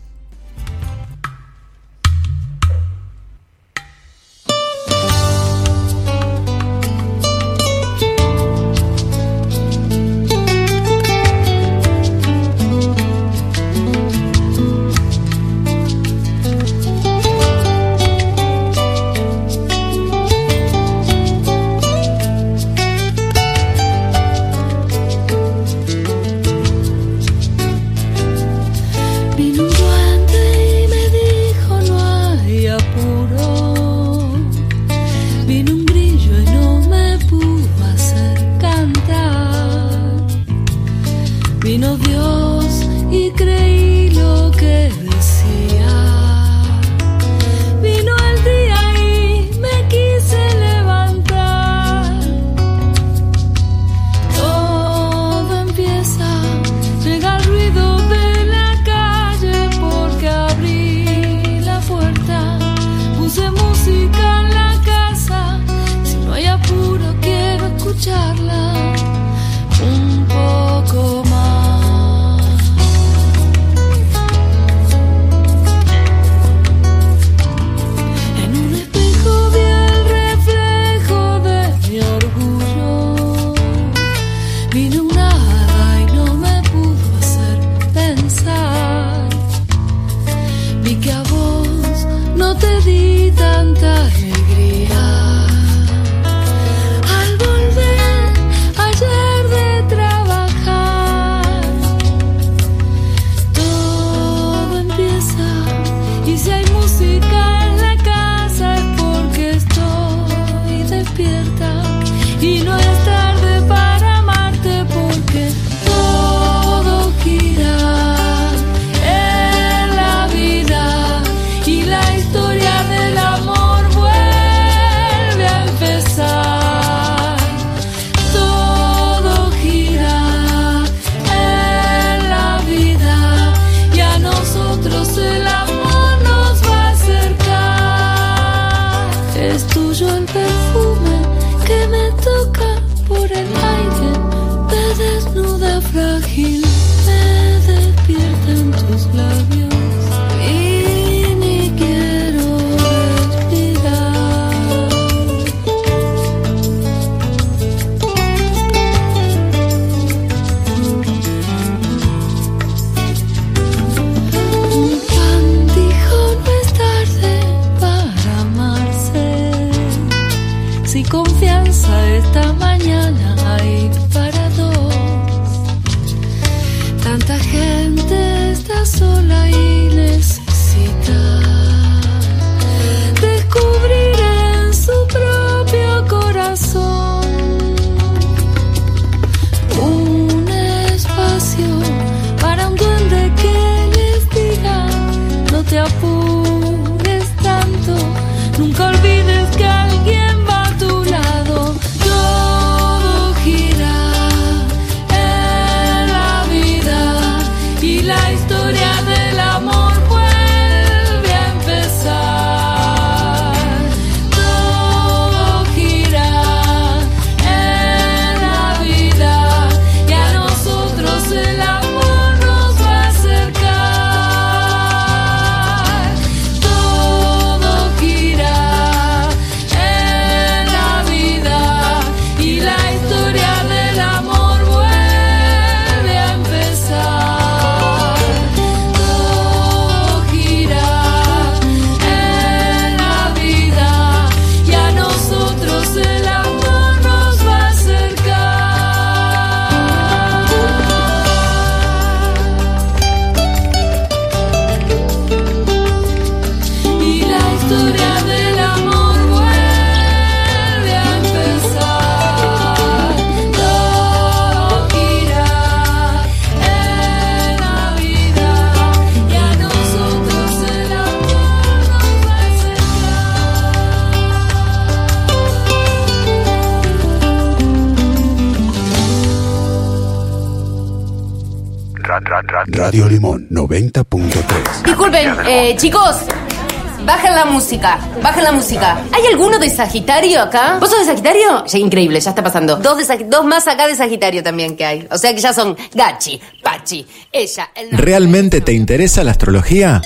Música, bajen la música. ¿Hay alguno de Sagitario acá? ¿Vos sos de Sagitario? Ya, increíble, ya está pasando. Dos, de Sag- dos más acá de Sagitario también que hay. O sea que ya son Gachi, Pachi, ella, el... ¿Realmente te interesa la astrología?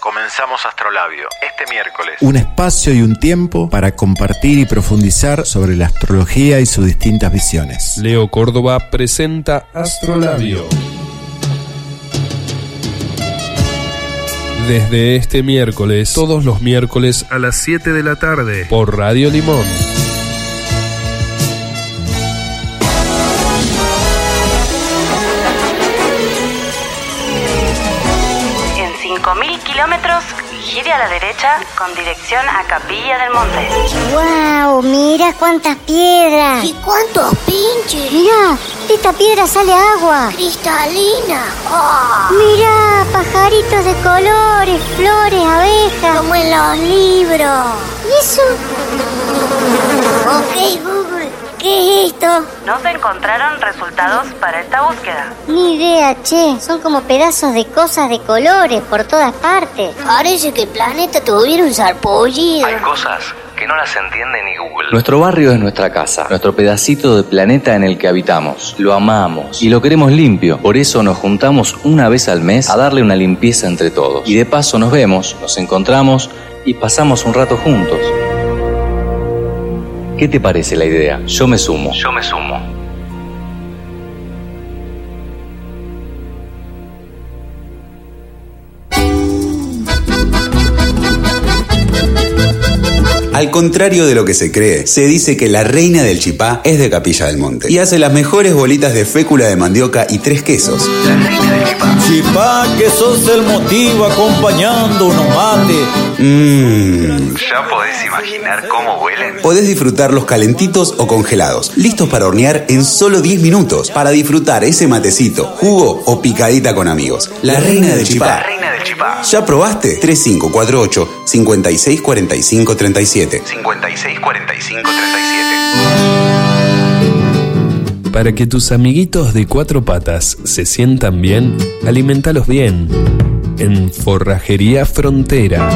Comenzamos Astrolabio este miércoles. Un espacio y un tiempo para compartir y profundizar sobre la astrología y sus distintas visiones. Leo Córdoba presenta Astrolabio. Desde este miércoles, todos los miércoles a las 7 de la tarde, por Radio Limón. En 5.000 kilómetros, gire a la derecha con dirección a Capilla del Monte. ¡Wow! Mira cuántas piedras. ¿Y cuántos pinches? Mira, de esta piedra sale agua. Cristalina. Mira, pajaritos de colores, flores, abejas. Como en los libros. ¿Y eso? Ok, Google. ¿Qué es esto? No se encontraron resultados para esta búsqueda. Ni idea, che. Son como pedazos de cosas de colores por todas partes. Parece que el planeta tuviera un sarpullido. Hay cosas que no las entiende ni Google. Nuestro barrio es nuestra casa, nuestro pedacito de planeta en el que habitamos. Lo amamos y lo queremos limpio. Por eso nos juntamos una vez al mes a darle una limpieza entre todos. Y de paso nos vemos, nos encontramos y pasamos un rato juntos. ¿Qué te parece la idea? Yo me sumo. Yo me sumo. Al contrario de lo que se cree, se dice que la reina del chipá es de Capilla del Monte y hace las mejores bolitas de fécula de mandioca y tres quesos. Chipá, que sos el motivo acompañando unos mates. Mmm. Ya podés imaginar cómo huelen. Podés disfrutarlos calentitos o congelados, listos para hornear en solo 10 minutos, para disfrutar ese matecito, jugo o picadita con amigos. La reina del La chipá. reina del chipá. ¿Ya probaste? 3548 5645 37. 56 45 37. Para que tus amiguitos de cuatro patas se sientan bien, alimentalos bien. En Forrajería Frontera.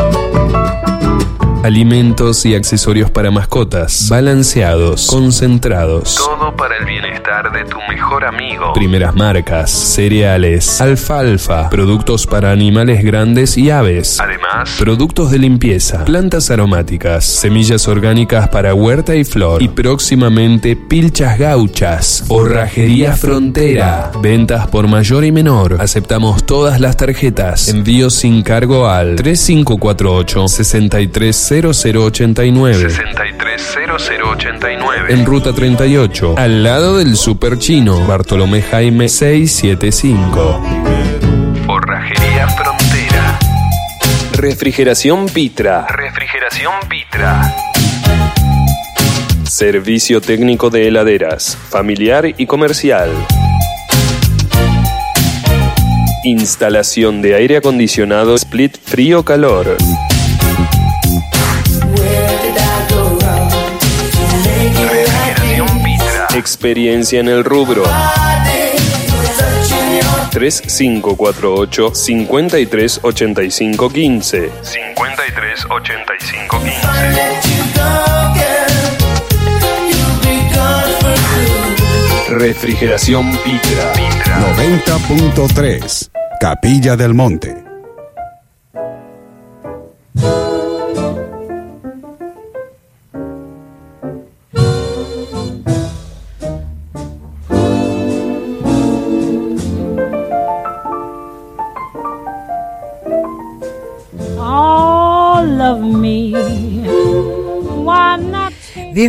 Alimentos y accesorios para mascotas, balanceados, concentrados. Todo para el bienestar de tu mejor amigo. Primeras marcas, cereales, alfalfa, productos para animales grandes y aves. Además, Productos de limpieza, plantas aromáticas, semillas orgánicas para huerta y flor y próximamente pilchas gauchas. Forrajería Frontera. Ventas por mayor y menor. Aceptamos todas las tarjetas. Envío sin cargo al 3548 630089. 630089. En ruta 38, al lado del Super Chino, Bartolomé Jaime 675. Forrajería Frontera. Refrigeración Pitra. Refrigeración Vitra. Servicio técnico de heladeras, familiar y comercial. Instalación de aire acondicionado split frío-calor. Experiencia en el rubro. 3548 5385 15. 53 85 15. Refrigeración Pitra. 90.3. Capilla del Monte.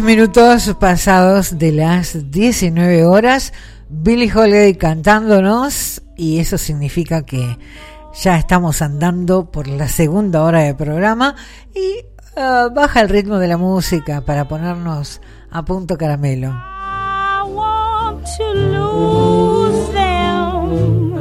10 minutos pasados de las 19 horas, Billy Holiday cantándonos y eso significa que ya estamos andando por la segunda hora de programa y ah, baja el ritmo de la música para ponernos a punto caramelo. I want to lose them.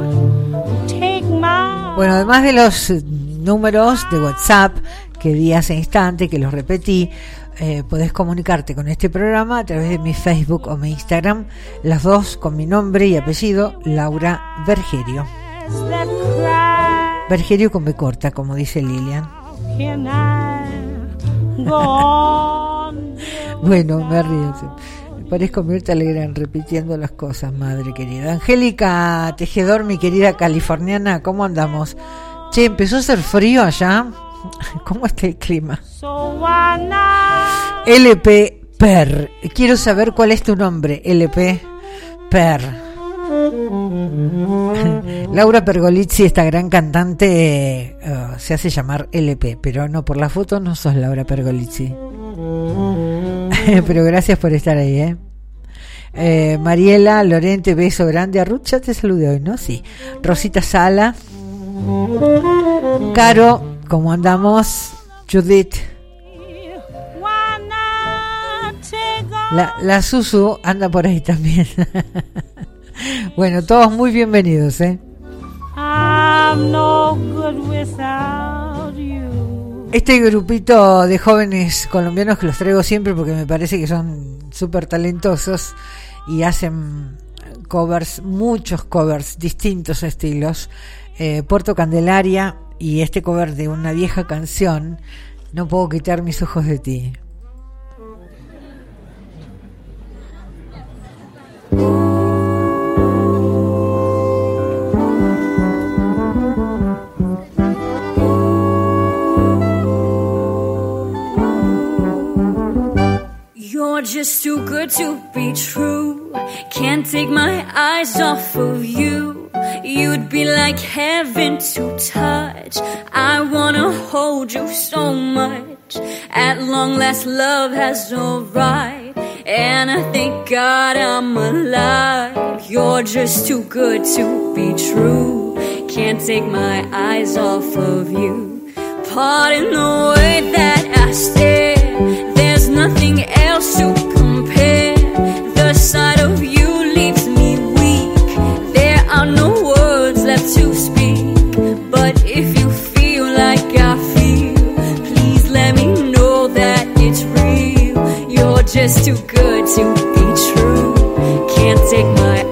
Take my Bueno, además de los números de WhatsApp que di hace instante, que los repetí, eh, podés comunicarte con este programa a través de mi Facebook o mi Instagram, las dos con mi nombre y apellido, Laura cry. Bergerio con B corta, como dice Lilian. Bueno, me río. Parezco Mirta Legrand repitiendo las cosas, madre querida. Angélica Tejedor, mi querida californiana, ¿cómo andamos? Che, ¿empezó a hacer frío allá? ¿Cómo está el clima? LP Per. Quiero saber cuál es tu nombre, LP Per. Laura Pergolizzi, esta gran cantante, eh, se hace llamar LP, pero no, por la foto no sos Laura Pergolizzi. pero gracias por estar ahí, ¿eh? Eh, Mariela, Lorente, beso grande. A Ruth ya te saludé hoy, ¿no? Sí. Rosita Sala. Caro, ¿cómo andamos? Judith. La, la Susu anda por ahí también. bueno, todos muy bienvenidos, ¿eh? Este grupito de jóvenes colombianos que los traigo siempre porque me parece que son súper talentosos y hacen covers, muchos covers, distintos estilos. Eh, Puerto Candelaria y este cover de una vieja canción, No puedo quitar mis ojos de ti. You're just too good to be true. Can't take my eyes off of you. You'd be like heaven to touch. I wanna hold you so much. At long last, love has arrived. And I thank God I'm alive. You're just too good to be true. Can't take my eyes off of you. Pardon the way that I stare. Just too good to be true. Can't take my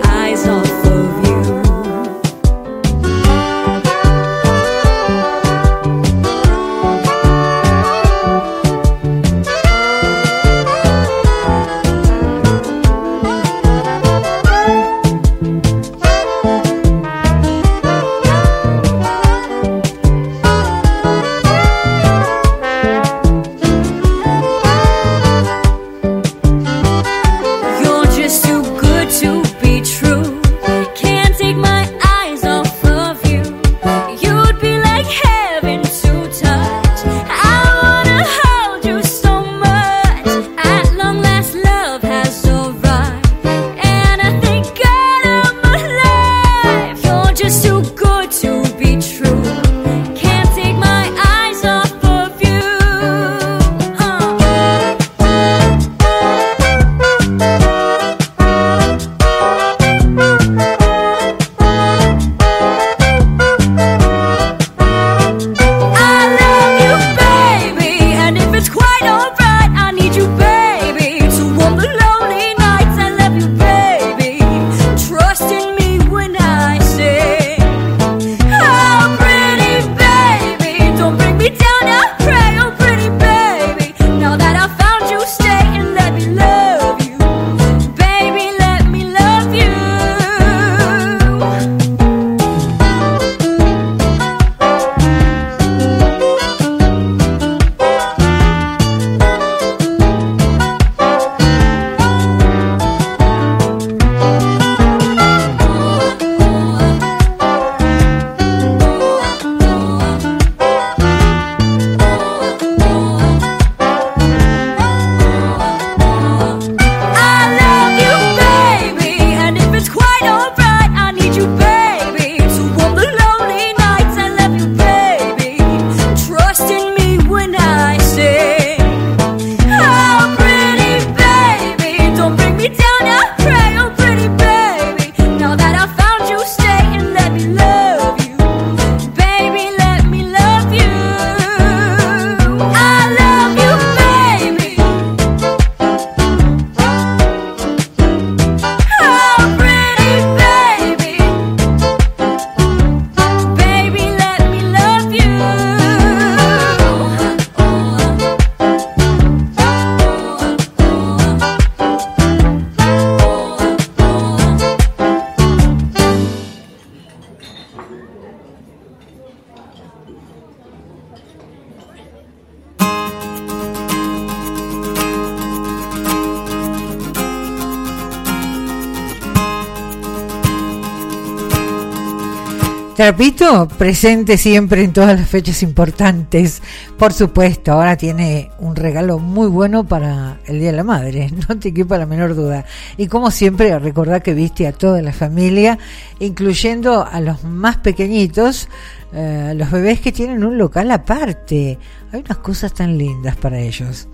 Trapito, presente siempre en todas las fechas importantes. Por supuesto, ahora tiene un regalo muy bueno para el Día de la Madre, no te quepa la menor duda. Y como siempre, recordar que viste a toda la familia, incluyendo a los más pequeñitos, eh, los bebés que tienen un local aparte. Hay unas cosas tan lindas para ellos.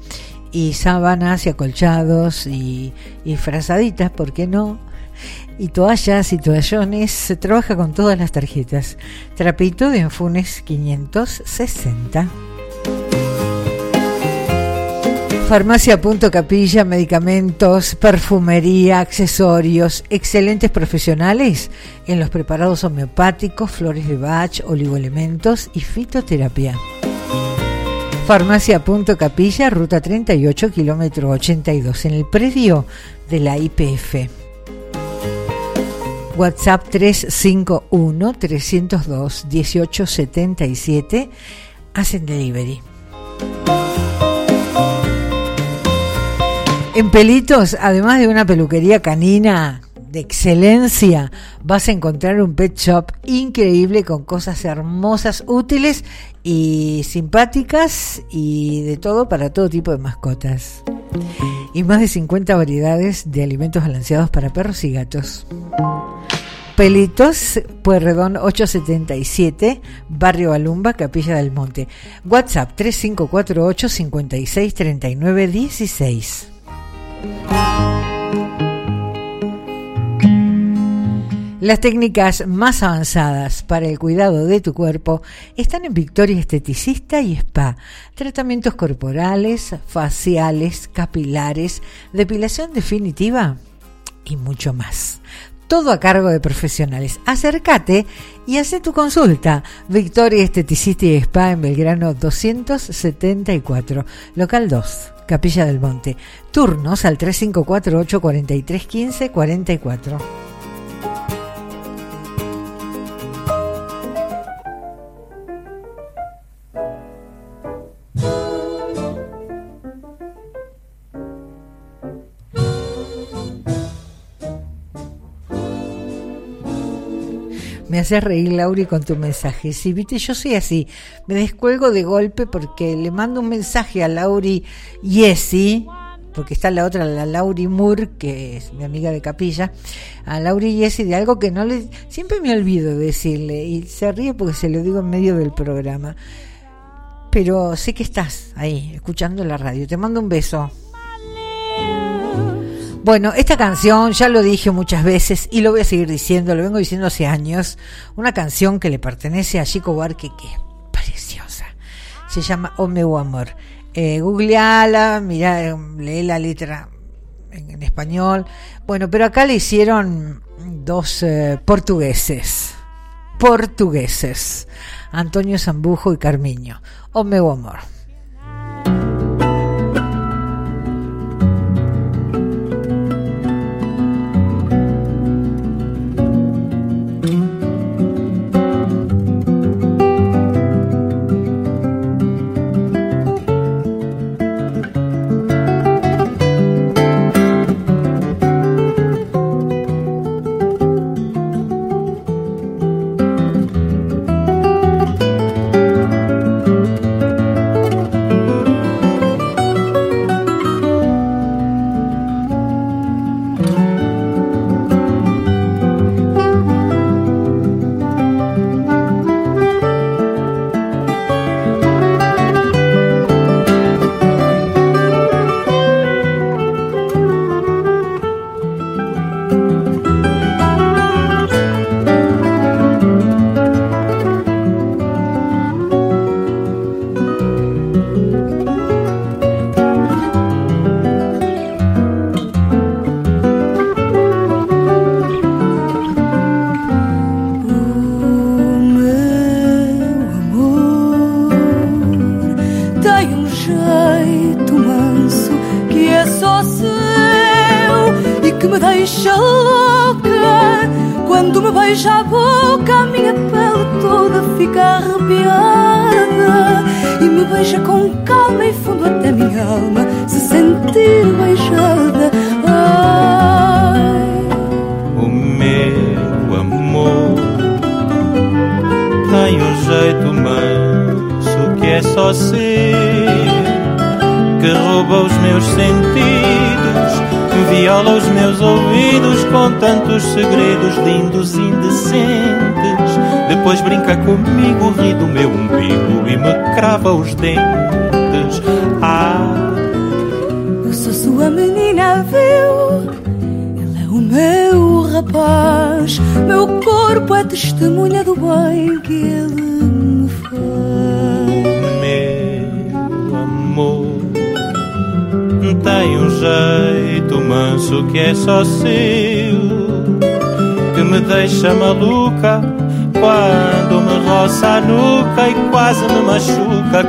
Y sábanas y acolchados y, y frazaditas, ¿por qué no? Y toallas y toallones. Se trabaja con todas las tarjetas. Trapito de Enfunes 560. Farmacia Punto Capilla, medicamentos, perfumería, accesorios, excelentes profesionales en los preparados homeopáticos, flores de Bach, oligoelementos y fitoterapia. Farmacia Punto Capilla, ruta 38, kilómetro 82, en el predio de la IPF. WhatsApp 351-302-1877. Hacen delivery. En Pelitos, además de una peluquería canina de excelencia, vas a encontrar un pet shop increíble con cosas hermosas, útiles y simpáticas y de todo para todo tipo de mascotas. Y más de 50 variedades de alimentos balanceados para perros y gatos. Pelitos, Pueyrredón 877, Barrio Balumba, Capilla del Monte. WhatsApp 3548 563916 Las técnicas más avanzadas para el cuidado de tu cuerpo están en Victoria Esteticista y Spa. Tratamientos corporales, faciales, capilares, depilación definitiva y mucho más todo a cargo de profesionales. Acércate y hace tu consulta. Victoria Esteticista y Spa en Belgrano 274, local 2, Capilla del Monte. Turnos al 3548 43 15 Me haces reír, Lauri, con tu mensaje. Sí, viste, yo soy así. Me descuelgo de golpe porque le mando un mensaje a Lauri Yesi, porque está la otra, la Lauri Moore, que es mi amiga de capilla, a Lauri Yesi de algo que no le. Siempre me olvido decirle y se ríe porque se lo digo en medio del programa. Pero sé que estás ahí, escuchando la radio. Te mando un beso. Bueno, esta canción ya lo dije muchas veces y lo voy a seguir diciendo, lo vengo diciendo hace años. Una canción que le pertenece a Chico Buarque que es preciosa. Se llama O meu amor. Eh, googleala, mira, lee la letra en, español. Bueno, pero acá le hicieron dos eh, portugueses. Portugueses. Antonio Zambujo y Carmiño. O meu amor.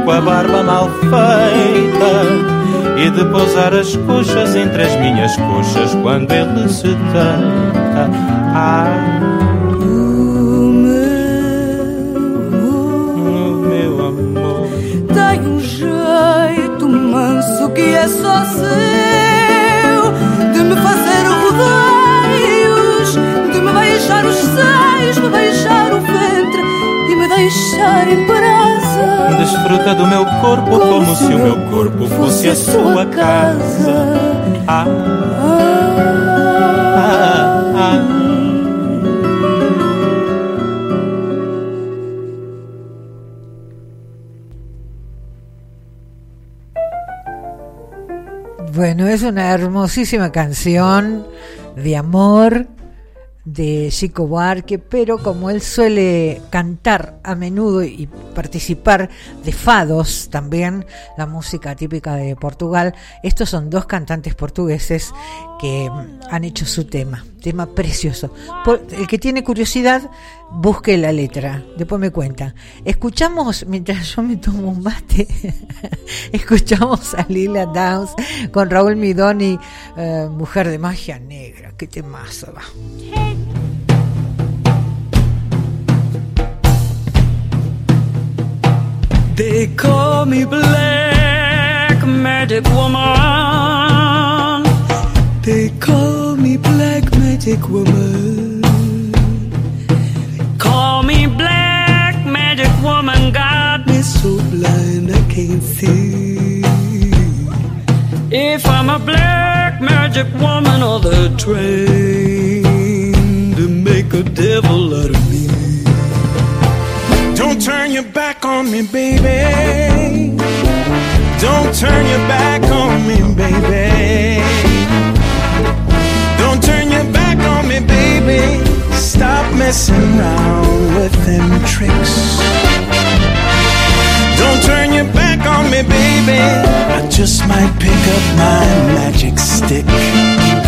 Com a barba mal feita. E de pousar as coxas entre as minhas coxas quando ele se deita. Ah, o meu amor. Tem um jeito manso que é só seu Desfruta do meu corpo como, se o meu corpo fosse a sua casa. Ah, ah, ah. Bueno, es una hermosísima canción de amor de Chico Buarque, pero como él suele cantar a menudo y participar de fados también, la música típica de Portugal, estos son dos cantantes portugueses que mm, han hecho su tema, tema precioso. El que tiene curiosidad, busque la letra, después me cuenta. Escuchamos, mientras yo me tomo un mate, escuchamos a Lila Downs con Raúl Midoni, eh, Mujer de Magia Negra, qué temazo va. They call me Black Magic Woman. They call me Black Magic Woman. Call me Black Magic Woman. Got me so blind I can't see. If I'm a black magic woman or the train to make a devil out of me. Don't turn your back on me, baby. Don't turn your back on me, baby. Stop messing around with them tricks. Don't turn your back on me, baby. I just might pick up my magic stick.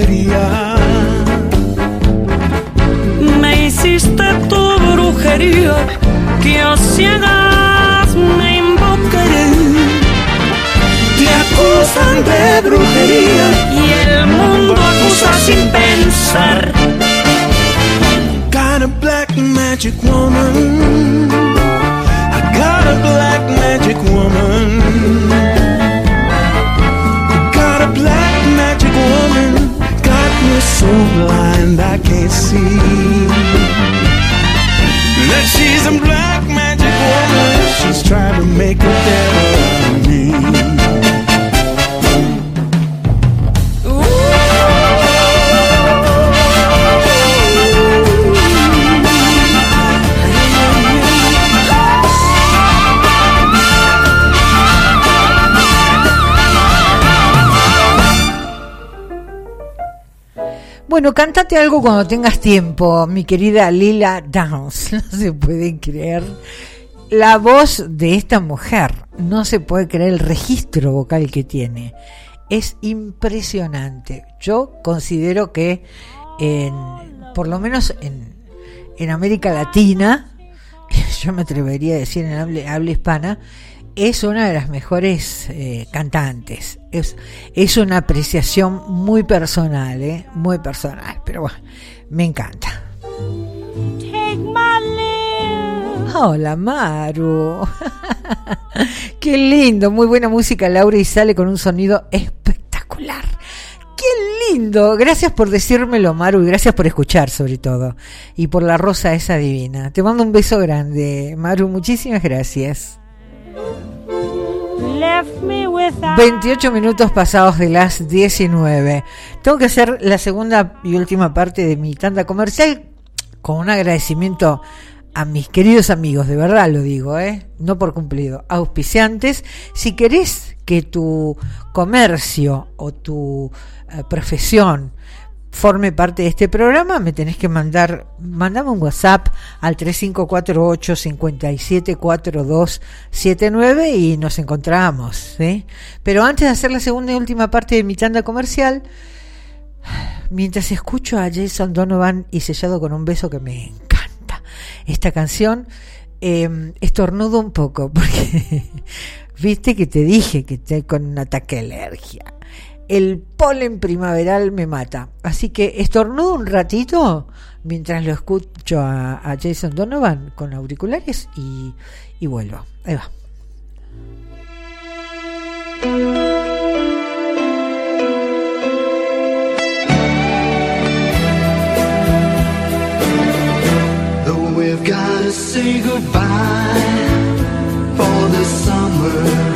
Brujería. me hiciste tu brujería, que a ciegas me invocaré. Te acusan de brujería. Y el mundo acusa sin pensar. Got a black magic woman. I got a black magic woman. Blind I can't see. That she's a black magic woman. She's trying to make a devil of me. Bueno, cántate algo cuando tengas tiempo, mi querida Lila Downs. No se puede creer la voz de esta mujer. No se puede creer el registro vocal que tiene. Es impresionante. Yo considero que, en, por lo menos en, en América Latina, yo me atrevería a decir en habla, habla hispana, es una de las mejores eh, cantantes. Es, es una apreciación muy personal, ¿eh? muy personal, pero bueno, me encanta. Take my live. Hola Maru. Qué lindo, muy buena música Laura y sale con un sonido espectacular. Qué lindo. Gracias por decírmelo Maru y gracias por escuchar sobre todo. Y por la rosa esa divina. Te mando un beso grande Maru, muchísimas gracias. Left me without 28 minutos pasados de las 19. Tengo que hacer la segunda y última parte de mi tanda comercial con un agradecimiento a mis queridos amigos, de verdad lo digo, ¿eh? no por cumplido, auspiciantes. Si querés que tu comercio o tu eh, profesión forme parte de este programa, me tenés que mandar, mandame un WhatsApp al 3548 574279 y nos encontramos, ¿sí? Pero antes de hacer la segunda y última parte de mi tanda comercial, mientras escucho a Jason Donovan y sellado con un beso que me encanta esta canción, eh, estornudo un poco porque viste que te dije que estoy con un ataque de alergia el polen primaveral me mata. Así que estornudo un ratito mientras lo escucho a, Jason Donovan con auriculares y, y vuelvo. Ahí va. For the summer.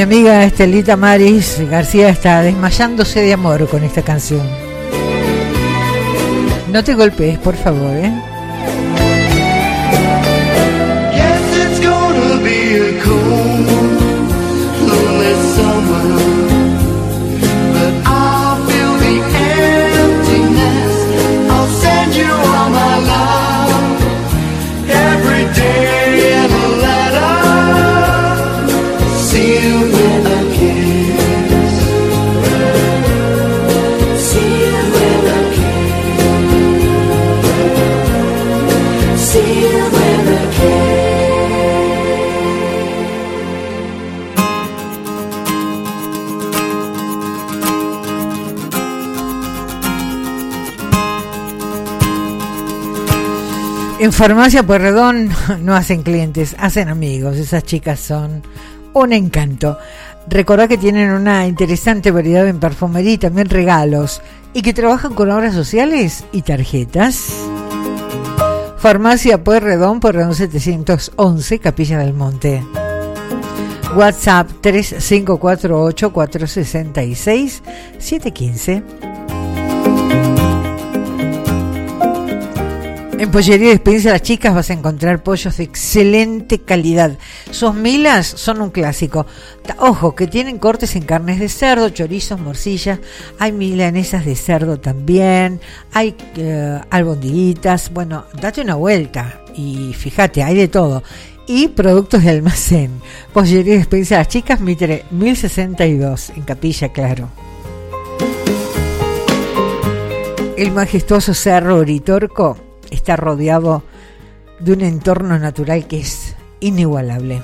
Mi amiga Estelita Maris García está desmayándose de amor con esta canción. No te golpees, por favor, ¿eh? Farmacia Pueyrredón no hacen clientes, hacen amigos. Esas chicas son un encanto. Recordá que tienen una interesante variedad en perfumería y también regalos. Y que trabajan con obras sociales y tarjetas. Farmacia Pueyrredón, Pueyrredón 711, Capilla del Monte. WhatsApp 3548 466 715. En Pollería Despensa Las Chicas vas a encontrar pollos de excelente calidad. Sus milas son un clásico. Ojo, que tienen cortes en carnes de cerdo, chorizos, morcillas. Hay milanesas de cerdo también. Hay eh. Bueno, date una vuelta y fíjate, hay de todo. Y productos de almacén. Pollería Despensa Las Chicas, Mitre 1062, en Capilla, claro. El majestuoso cerro Uritorco está rodeado de un entorno natural que es inigualable.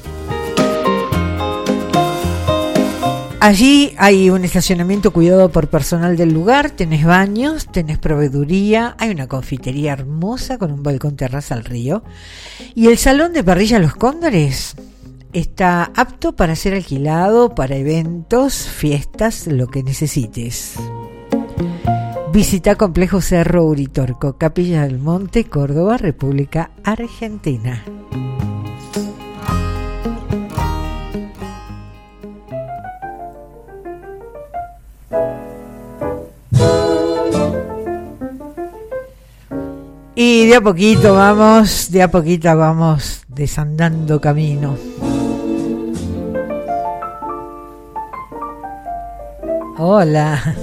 Allí hay un estacionamiento cuidado por personal del lugar, tenés baños, tenés proveeduría, hay una confitería hermosa con un balcón terraza al río y el salón de parrilla Los Cóndores está apto para ser alquilado para eventos, fiestas, lo que necesites. Visita Complejo Cerro Uritorco, Capilla del Monte, Córdoba, República Argentina. Y de a poquito vamos, de a poquito vamos desandando camino. Hola.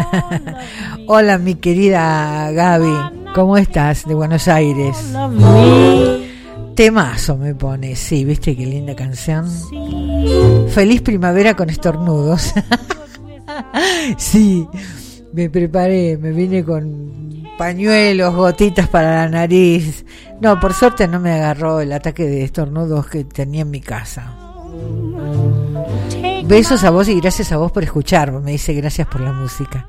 Hola, mi querida Gaby. ¿Cómo estás? De Buenos Aires. Temazo me pone, sí, viste qué linda canción. Feliz primavera con estornudos. sí, me preparé, me vine con pañuelos, gotitas para la nariz. No, por suerte no me agarró el ataque de estornudos que tenía en mi casa. Besos a vos y gracias a vos por escuchar. Me dice gracias por la música,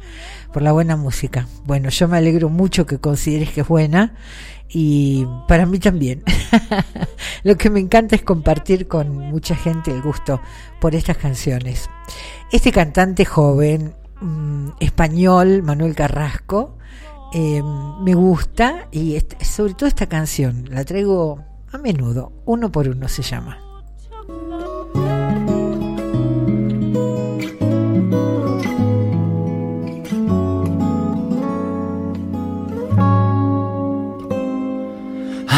por la buena música. Bueno, yo me alegro mucho que consideres que es buena y para mí también. Lo que me encanta es compartir con mucha gente el gusto por estas canciones. Este cantante joven, mm, español, Manuel Carrasco, eh, me gusta y sobre todo esta canción la traigo a menudo, uno por uno se llama.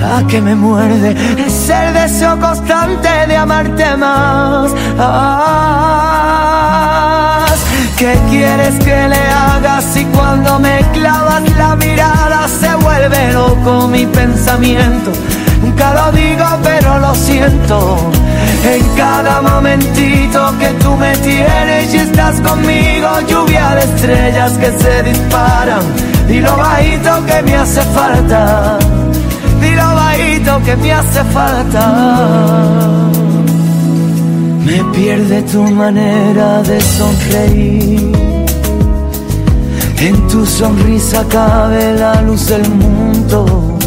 la que me muerde. Es el deseo constante de amarte más. ¿Qué quieres que le haga si cuando me clavas la mirada se vuelve loco mi pensamiento? Nunca lo digo, pero lo siento. En cada momentito que tú me tienes y estás conmigo, lluvia de estrellas que se disparan. Dilo bajito que me hace falta. Bajito que me hace falta. Me pierde tu manera de sonreír. En tu sonrisa cabe la luz del mundo.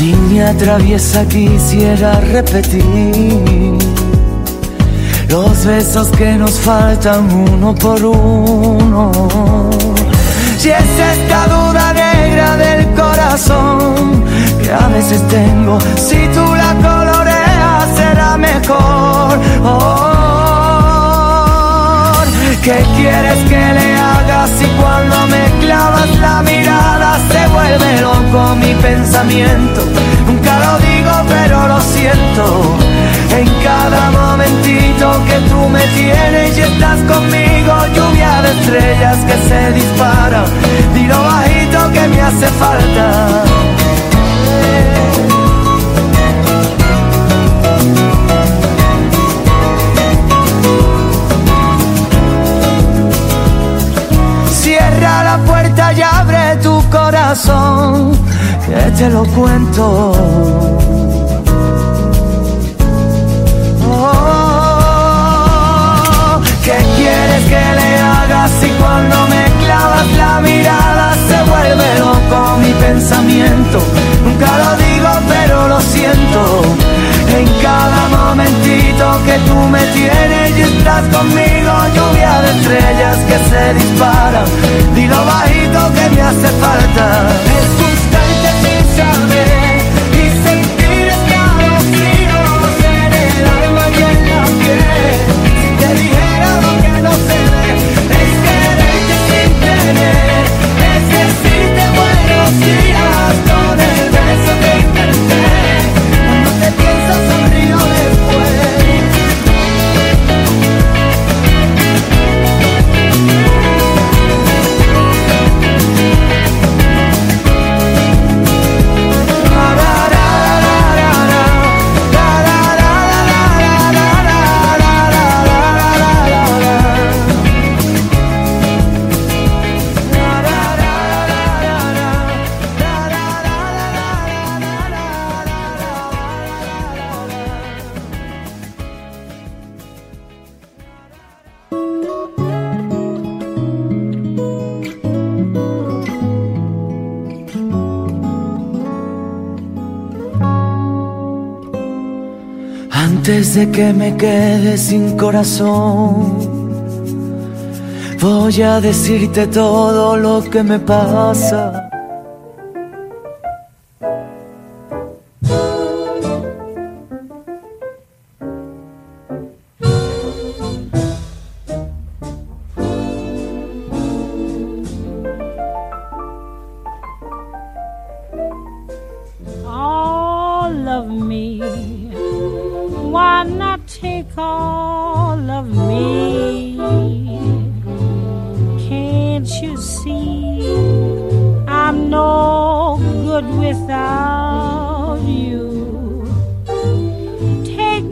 Niña traviesa quisiera repetir los besos que nos faltan uno por uno. Si es esta duda negra del corazón que a veces tengo, si tú la coloreas será mejor. Oh, ¿Qué quieres que le haga si cuando me clavas la mirada se vuelve loco mi pensamiento? Lo digo pero lo siento. En cada momentito que tú me tienes y estás conmigo, lluvia de estrellas que se disparan. Dilo bajito que me hace falta. Cierra la puerta y abre tu corazón, que te lo cuento. Oh, ¿Qué quieres que le haga si cuando me clavas la mirada se vuelve loco mi pensamiento? Nunca lo digo, pero lo siento. En cada estás conmigo, lluvia de estrellas que se disparan. Dilo bajito que me hace falta. Buenos días con el beso de que me quede sin corazón, voy a decirte todo lo que me pasa.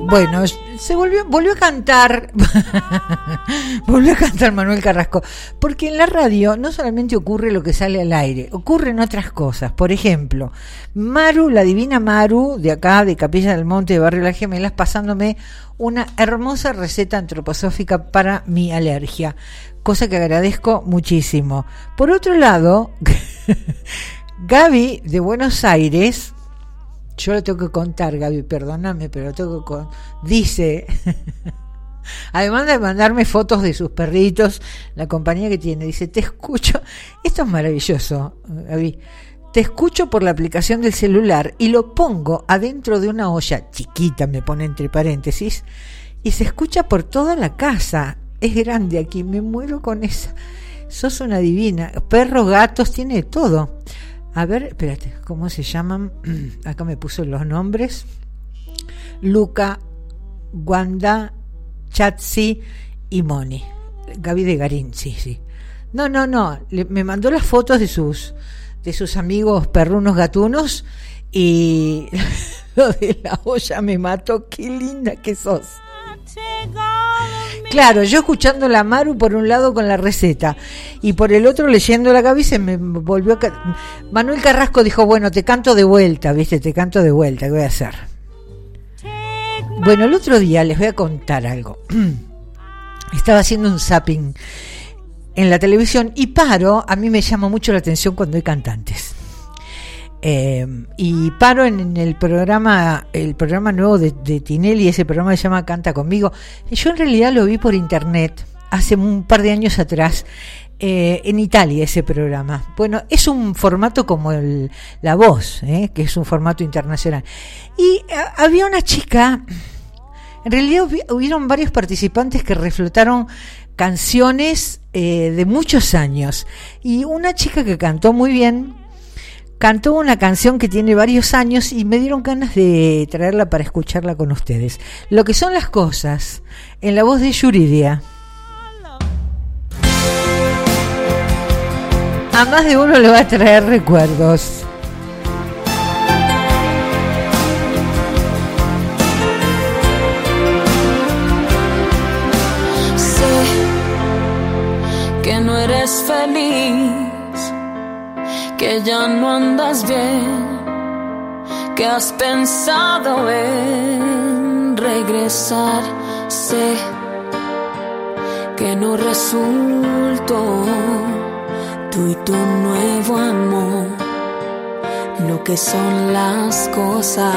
Bueno, se volvió, volvió a cantar, volvió a cantar Manuel Carrasco, porque en la radio no solamente ocurre lo que sale al aire, ocurren otras cosas. Por ejemplo, Maru, la divina Maru, de acá, de Capilla del Monte, de Barrio Las Gemelas, pasándome una hermosa receta antroposófica para mi alergia, cosa que agradezco muchísimo. Por otro lado, Gaby de Buenos Aires, yo lo tengo que contar, Gaby, perdóname, pero lo tengo que con... dice, además de mandarme fotos de sus perritos, la compañía que tiene, dice, te escucho, esto es maravilloso, Gaby, te escucho por la aplicación del celular y lo pongo adentro de una olla chiquita, me pone entre paréntesis, y se escucha por toda la casa, es grande aquí, me muero con esa, sos una divina, perros, gatos, tiene todo. A ver, espérate, ¿cómo se llaman? Acá me puso los nombres. Luca, Wanda, Chatsi y Moni. Gaby de Garín, sí, sí. No, no, no. me mandó las fotos de sus de sus amigos perrunos gatunos y lo de la olla me mató. Qué linda que sos. Claro, yo escuchando la Maru por un lado con la receta y por el otro leyendo la se me volvió a... ca- Manuel Carrasco dijo, bueno, te canto de vuelta, viste, te canto de vuelta, ¿qué voy a hacer? Bueno, el otro día les voy a contar algo. Estaba haciendo un zapping en la televisión y paro, a mí me llama mucho la atención cuando hay cantantes. Eh, y paro en, el programa, el programa nuevo de, Tinelli, ese programa se llama Canta conmigo. Yo en realidad lo vi por internet hace un par de años atrás. eh, en Italia ese programa. Bueno, es un formato como el, La Voz, eh, que es un formato internacional. Y eh, había una chica, en realidad hubi- hubieron varios participantes que reflotaron canciones de muchos años. Y una chica que cantó muy bien, cantó una canción que tiene varios años y me dieron ganas de traerla para escucharla con ustedes. Lo que son las cosas, en la voz de Yuridia. A más de uno le va a traer recuerdos. Sé que no eres feliz, que ya no andas bien, que has pensado en regresar. Sé que no resultó tú y tu nuevo amor, lo que son las cosas.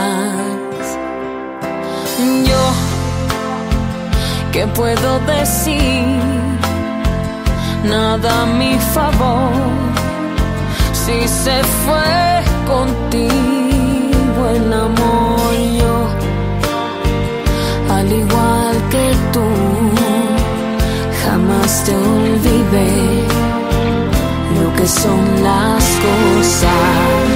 Yo ¿qué puedo decir? Nada a mi favor. Si se fue contigo el amor, yo, al igual que tú, jamás te olvidé lo que son las cosas.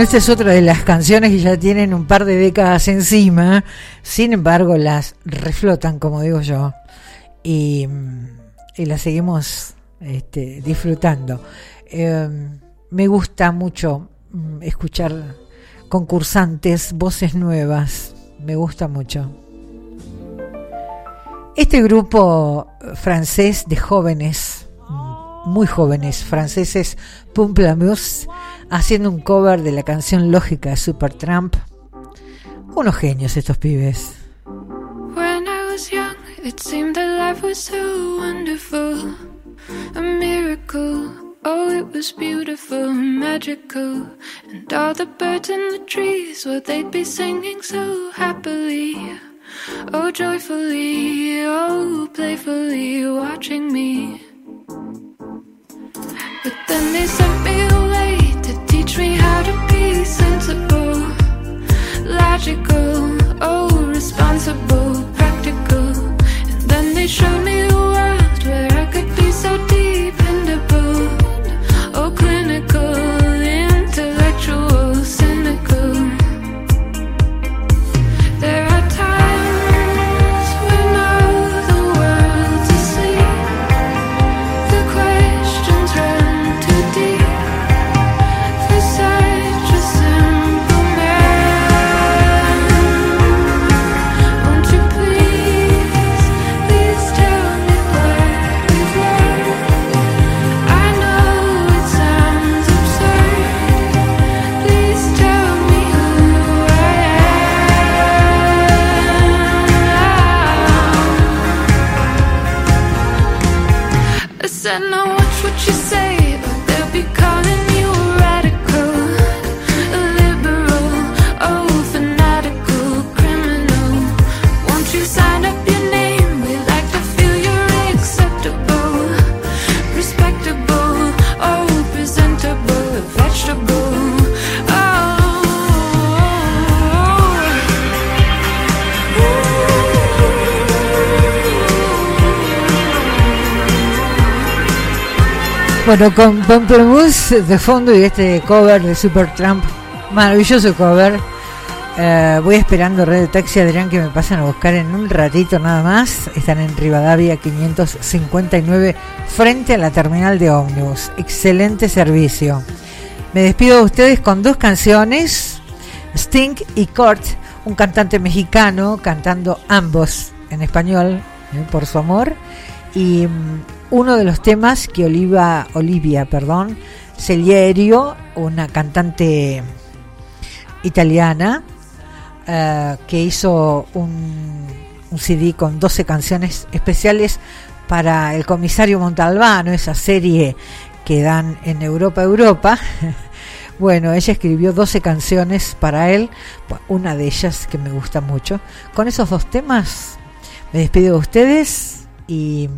Esta es otra de las canciones que ya tienen un par de décadas encima, sin embargo las reflotan, como digo yo, y, las seguimos este, disfrutando. Eh, me gusta mucho mm, escuchar concursantes, voces nuevas, me gusta mucho. Este grupo francés de jóvenes, mm, muy jóvenes franceses, Pumplamus, haciendo un cover de la canción lógica de Supertramp. Unos genios estos pibes. When I was young, it seemed that life was so wonderful. A miracle. Oh, it was beautiful, magical. And all the birds in the trees, well, they'd be singing so happily. Oh, joyfully, oh, playfully, watching me. But then they sent me away teach me how to be sensible, logical, oh, responsible, practical. And then they showed me a world where I could be so Bueno, con Pamplemousse de fondo y este cover de Supertramp, maravilloso cover. Eh, voy esperando Red Taxi Adrián que me pasen a buscar en un ratito nada más. Están en Rivadavia 559 frente a la terminal de ómnibus. Excelente servicio. Me despido de ustedes con dos canciones. Sting y Kurt, un cantante mexicano cantando ambos en español eh, por su amor. Y mm, uno de los temas que Oliva, Olivia, perdón, Celierio, una cantante italiana, eh, que hizo un, un CD con 12 canciones especiales para el comisario Montalbano, esa serie que dan en Europa Europa. Bueno, ella escribió 12 canciones para él, una de ellas que me gusta mucho. Con esos dos temas me despido de ustedes y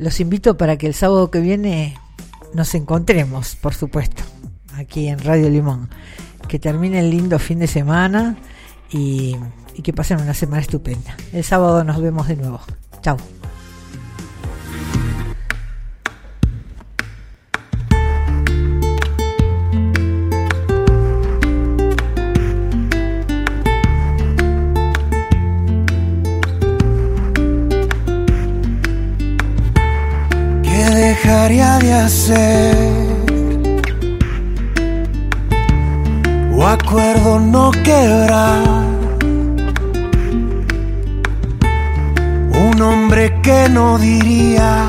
los invito para que el sábado que viene nos encontremos, por supuesto, aquí en Radio Limón. Que termine el lindo fin de semana y, y que pasen una semana estupenda. El sábado nos vemos de nuevo. Chao. Hacer? O acuerdo no quebrar. Un hombre que no diría.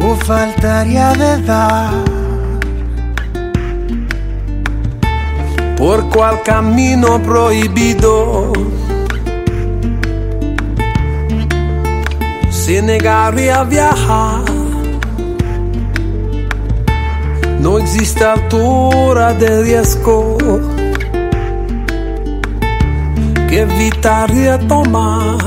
O faltaría de dar. por cual camino prohibido se a viajar. No existe altura de riesgo que evitaría tomar.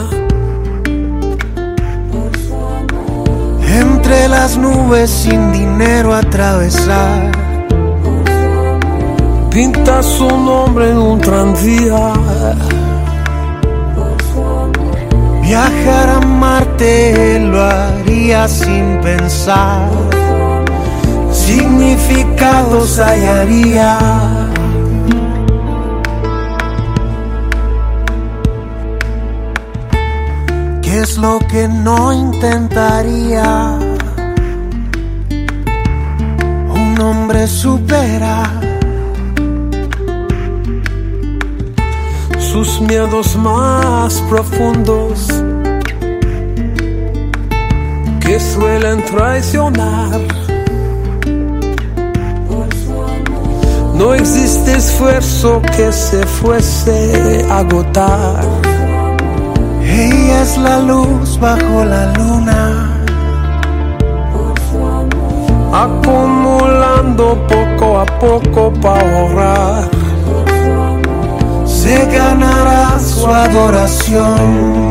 Entre las nubes sin dinero atravesar. Pinta su nombre en un tranvía. Viajar a Marte lo haría sin pensar. Significados hallaría. ¿Qué es lo que no intentaría? Un hombre supera sus miedos más profundos que suelen traicionar. No existe esfuerzo que se fuese a agotar. Ella es la luz bajo la luna. Acumulando poco a poco para ahorrar. Se ganará su adoración.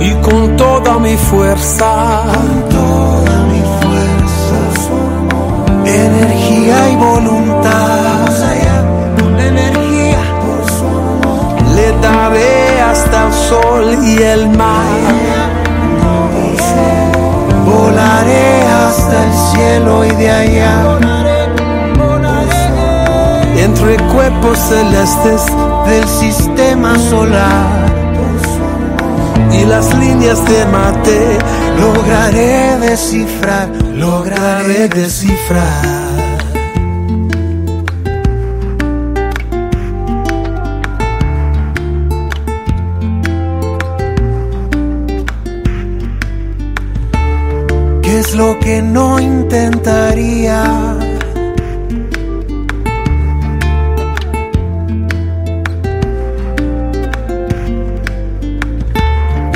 Y con toda mi fuerza, toda mi fuerza, energía y voluntad, energía le daré hasta el sol y el mar. Hasta el cielo y de allá. Entre cuerpos celestes del sistema solar y las líneas de mate lograré descifrar, lograré descifrar. Lo que no intentaría?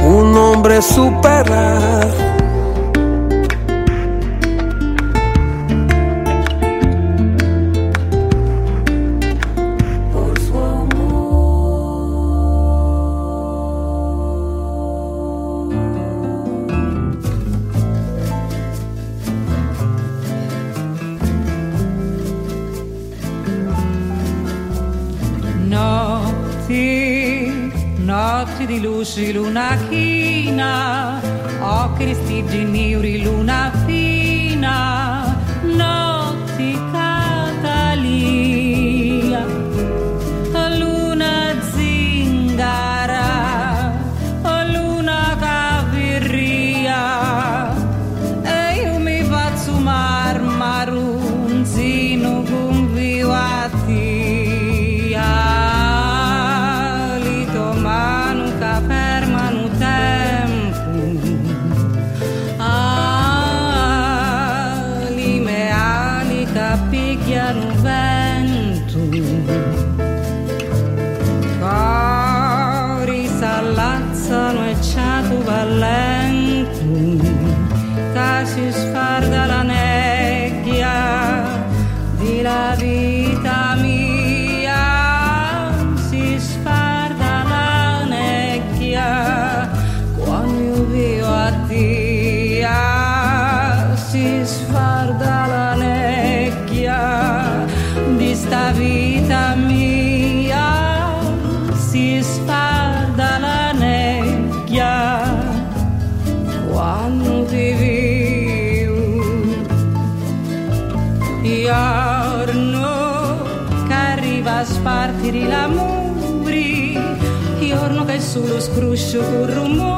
un hombre superar. Solo scruscio con